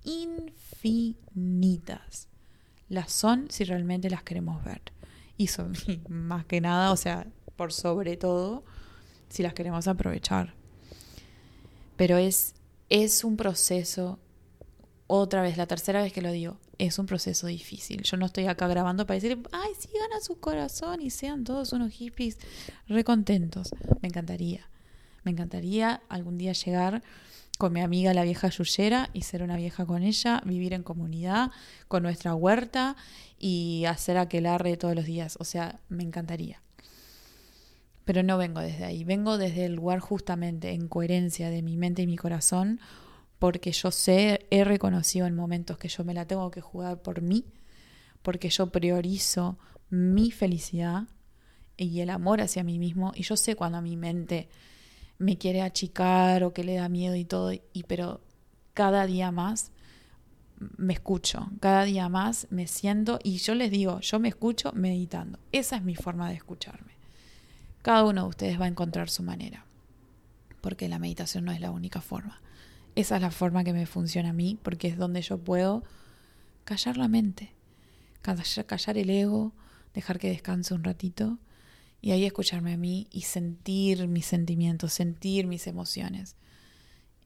infinitas. Las son si realmente las queremos ver. Y son [laughs] más que nada, o sea, por sobre todo, si las queremos aprovechar. Pero es, es un proceso, otra vez, la tercera vez que lo digo, es un proceso difícil. Yo no estoy acá grabando para decir, ay, sigan a su corazón y sean todos unos hippies recontentos. Me encantaría. Me encantaría algún día llegar con mi amiga la vieja Yuyera y ser una vieja con ella, vivir en comunidad, con nuestra huerta y hacer aquelarre todos los días. O sea, me encantaría. Pero no vengo desde ahí, vengo desde el lugar justamente en coherencia de mi mente y mi corazón, porque yo sé, he reconocido en momentos que yo me la tengo que jugar por mí, porque yo priorizo mi felicidad y el amor hacia mí mismo, y yo sé cuando mi mente me quiere achicar o que le da miedo y todo, y pero cada día más me escucho, cada día más me siento y yo les digo, yo me escucho meditando. Esa es mi forma de escucharme. Cada uno de ustedes va a encontrar su manera, porque la meditación no es la única forma. Esa es la forma que me funciona a mí, porque es donde yo puedo callar la mente, callar el ego, dejar que descanse un ratito y ahí escucharme a mí y sentir mis sentimientos, sentir mis emociones.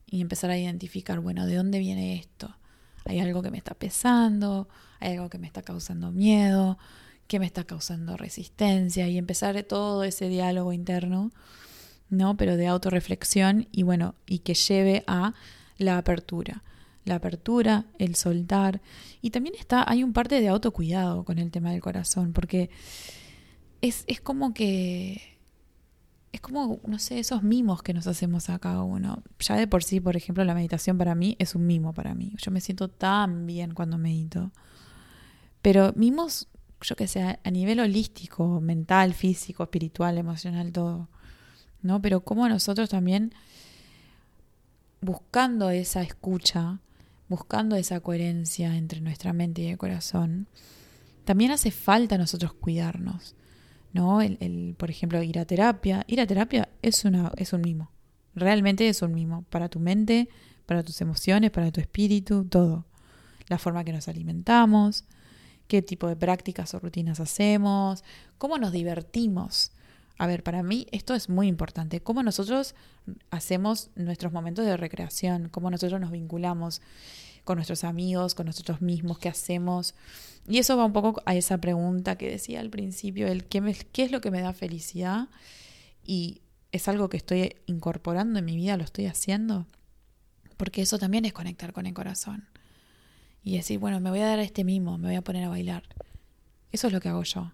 Y empezar a identificar, bueno, ¿de dónde viene esto? Hay algo que me está pesando, hay algo que me está causando miedo, que me está causando resistencia y empezar todo ese diálogo interno, ¿no? Pero de autorreflexión y bueno, y que lleve a la apertura. La apertura, el soltar. Y también está, hay un parte de autocuidado con el tema del corazón, porque es, es como que es como, no sé, esos mimos que nos hacemos a cada uno. Ya de por sí, por ejemplo, la meditación para mí es un mimo para mí. Yo me siento tan bien cuando medito. Pero mimos, yo que sé, a nivel holístico, mental, físico, espiritual, emocional, todo. ¿No? Pero como nosotros también, buscando esa escucha, buscando esa coherencia entre nuestra mente y el corazón, también hace falta a nosotros cuidarnos. ¿no? El, por ejemplo, ir a terapia. Ir a terapia es, una, es un mimo. Realmente es un mimo. Para tu mente, para tus emociones, para tu espíritu, todo. La forma que nos alimentamos, qué tipo de prácticas o rutinas hacemos, cómo nos divertimos. A ver, para mí esto es muy importante. Cómo nosotros hacemos nuestros momentos de recreación, cómo nosotros nos vinculamos con nuestros amigos, con nosotros mismos, qué hacemos. Y eso va un poco a esa pregunta que decía al principio, el qué, qué es lo que me da felicidad y es algo que estoy incorporando en mi vida, lo estoy haciendo, porque eso también es conectar con el corazón. Y decir, bueno, me voy a dar este mimo, me voy a poner a bailar. Eso es lo que hago yo.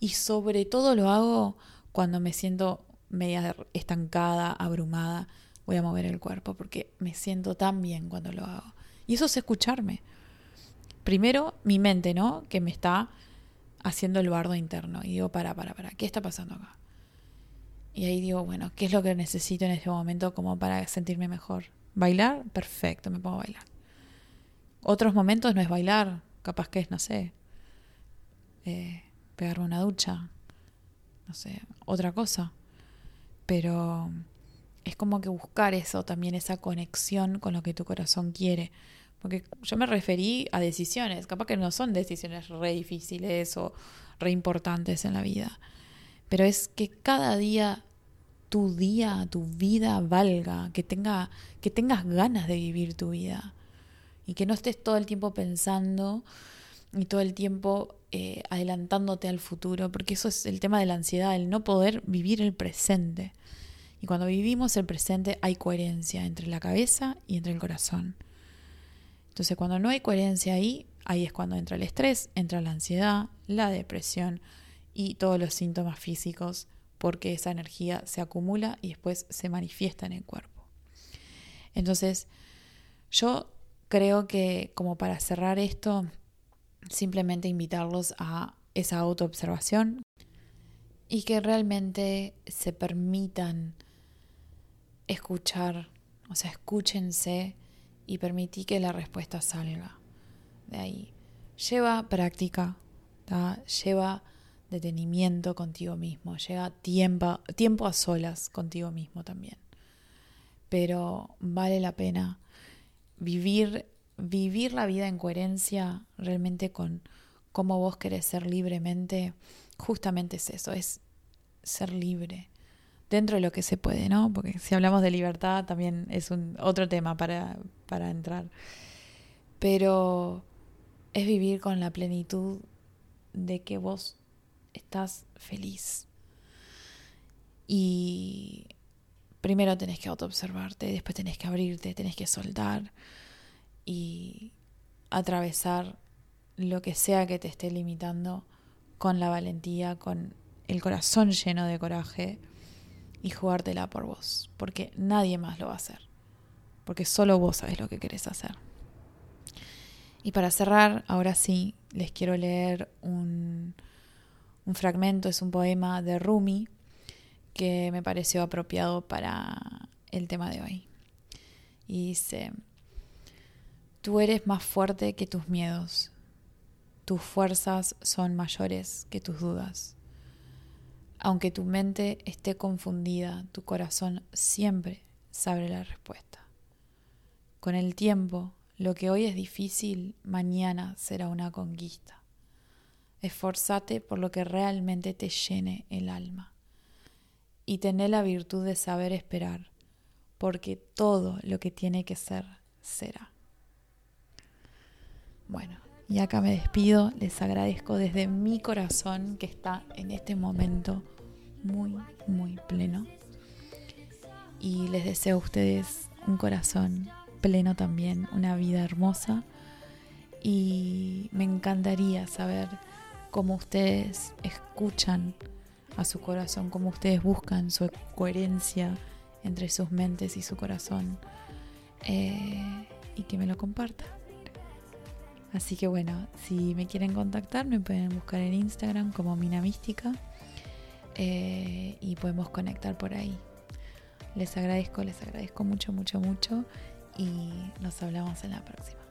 Y sobre todo lo hago cuando me siento media estancada, abrumada, voy a mover el cuerpo porque me siento tan bien cuando lo hago. Y eso es escucharme. Primero, mi mente, ¿no? Que me está haciendo el bardo interno y digo, para, para, para, ¿qué está pasando acá? Y ahí digo, bueno, ¿qué es lo que necesito en este momento como para sentirme mejor? ¿Bailar? Perfecto, me pongo a bailar. Otros momentos no es bailar, capaz que es, no sé, eh, pegarme una ducha, no sé, otra cosa. Pero es como que buscar eso también, esa conexión con lo que tu corazón quiere. Porque yo me referí a decisiones, capaz que no son decisiones re difíciles o re importantes en la vida. Pero es que cada día tu día, tu vida valga, que tenga que tengas ganas de vivir tu vida y que no estés todo el tiempo pensando y todo el tiempo eh, adelantándote al futuro, porque eso es el tema de la ansiedad, el no poder vivir el presente. Y cuando vivimos el presente hay coherencia entre la cabeza y entre el corazón. Entonces cuando no hay coherencia ahí, ahí es cuando entra el estrés, entra la ansiedad, la depresión y todos los síntomas físicos, porque esa energía se acumula y después se manifiesta en el cuerpo. Entonces, yo creo que como para cerrar esto, simplemente invitarlos a esa autoobservación y que realmente se permitan escuchar, o sea, escúchense y permití que la respuesta salga de ahí. Lleva práctica, lleva detenimiento contigo mismo, lleva tiempo, tiempo a solas contigo mismo también. Pero vale la pena vivir vivir la vida en coherencia realmente con cómo vos querés ser libremente, justamente es eso, es ser libre dentro de lo que se puede, ¿no? Porque si hablamos de libertad también es un otro tema para, para entrar. Pero es vivir con la plenitud de que vos estás feliz. Y primero tenés que autoobservarte, después tenés que abrirte, tenés que soltar y atravesar lo que sea que te esté limitando con la valentía, con el corazón lleno de coraje y jugártela por vos, porque nadie más lo va a hacer, porque solo vos sabes lo que querés hacer. Y para cerrar, ahora sí, les quiero leer un, un fragmento, es un poema de Rumi que me pareció apropiado para el tema de hoy. Y dice, Tú eres más fuerte que tus miedos. Tus fuerzas son mayores que tus dudas. Aunque tu mente esté confundida, tu corazón siempre sabe la respuesta. Con el tiempo, lo que hoy es difícil, mañana será una conquista. Esforzate por lo que realmente te llene el alma. Y tené la virtud de saber esperar, porque todo lo que tiene que ser, será. Bueno, y acá me despido, les agradezco desde mi corazón que está en este momento muy, muy pleno. Y les deseo a ustedes un corazón pleno también, una vida hermosa. Y me encantaría saber cómo ustedes escuchan a su corazón, cómo ustedes buscan su coherencia entre sus mentes y su corazón. Eh, y que me lo compartan. Así que bueno, si me quieren contactar, me pueden buscar en Instagram como Mina Mística eh, y podemos conectar por ahí. Les agradezco, les agradezco mucho, mucho, mucho y nos hablamos en la próxima.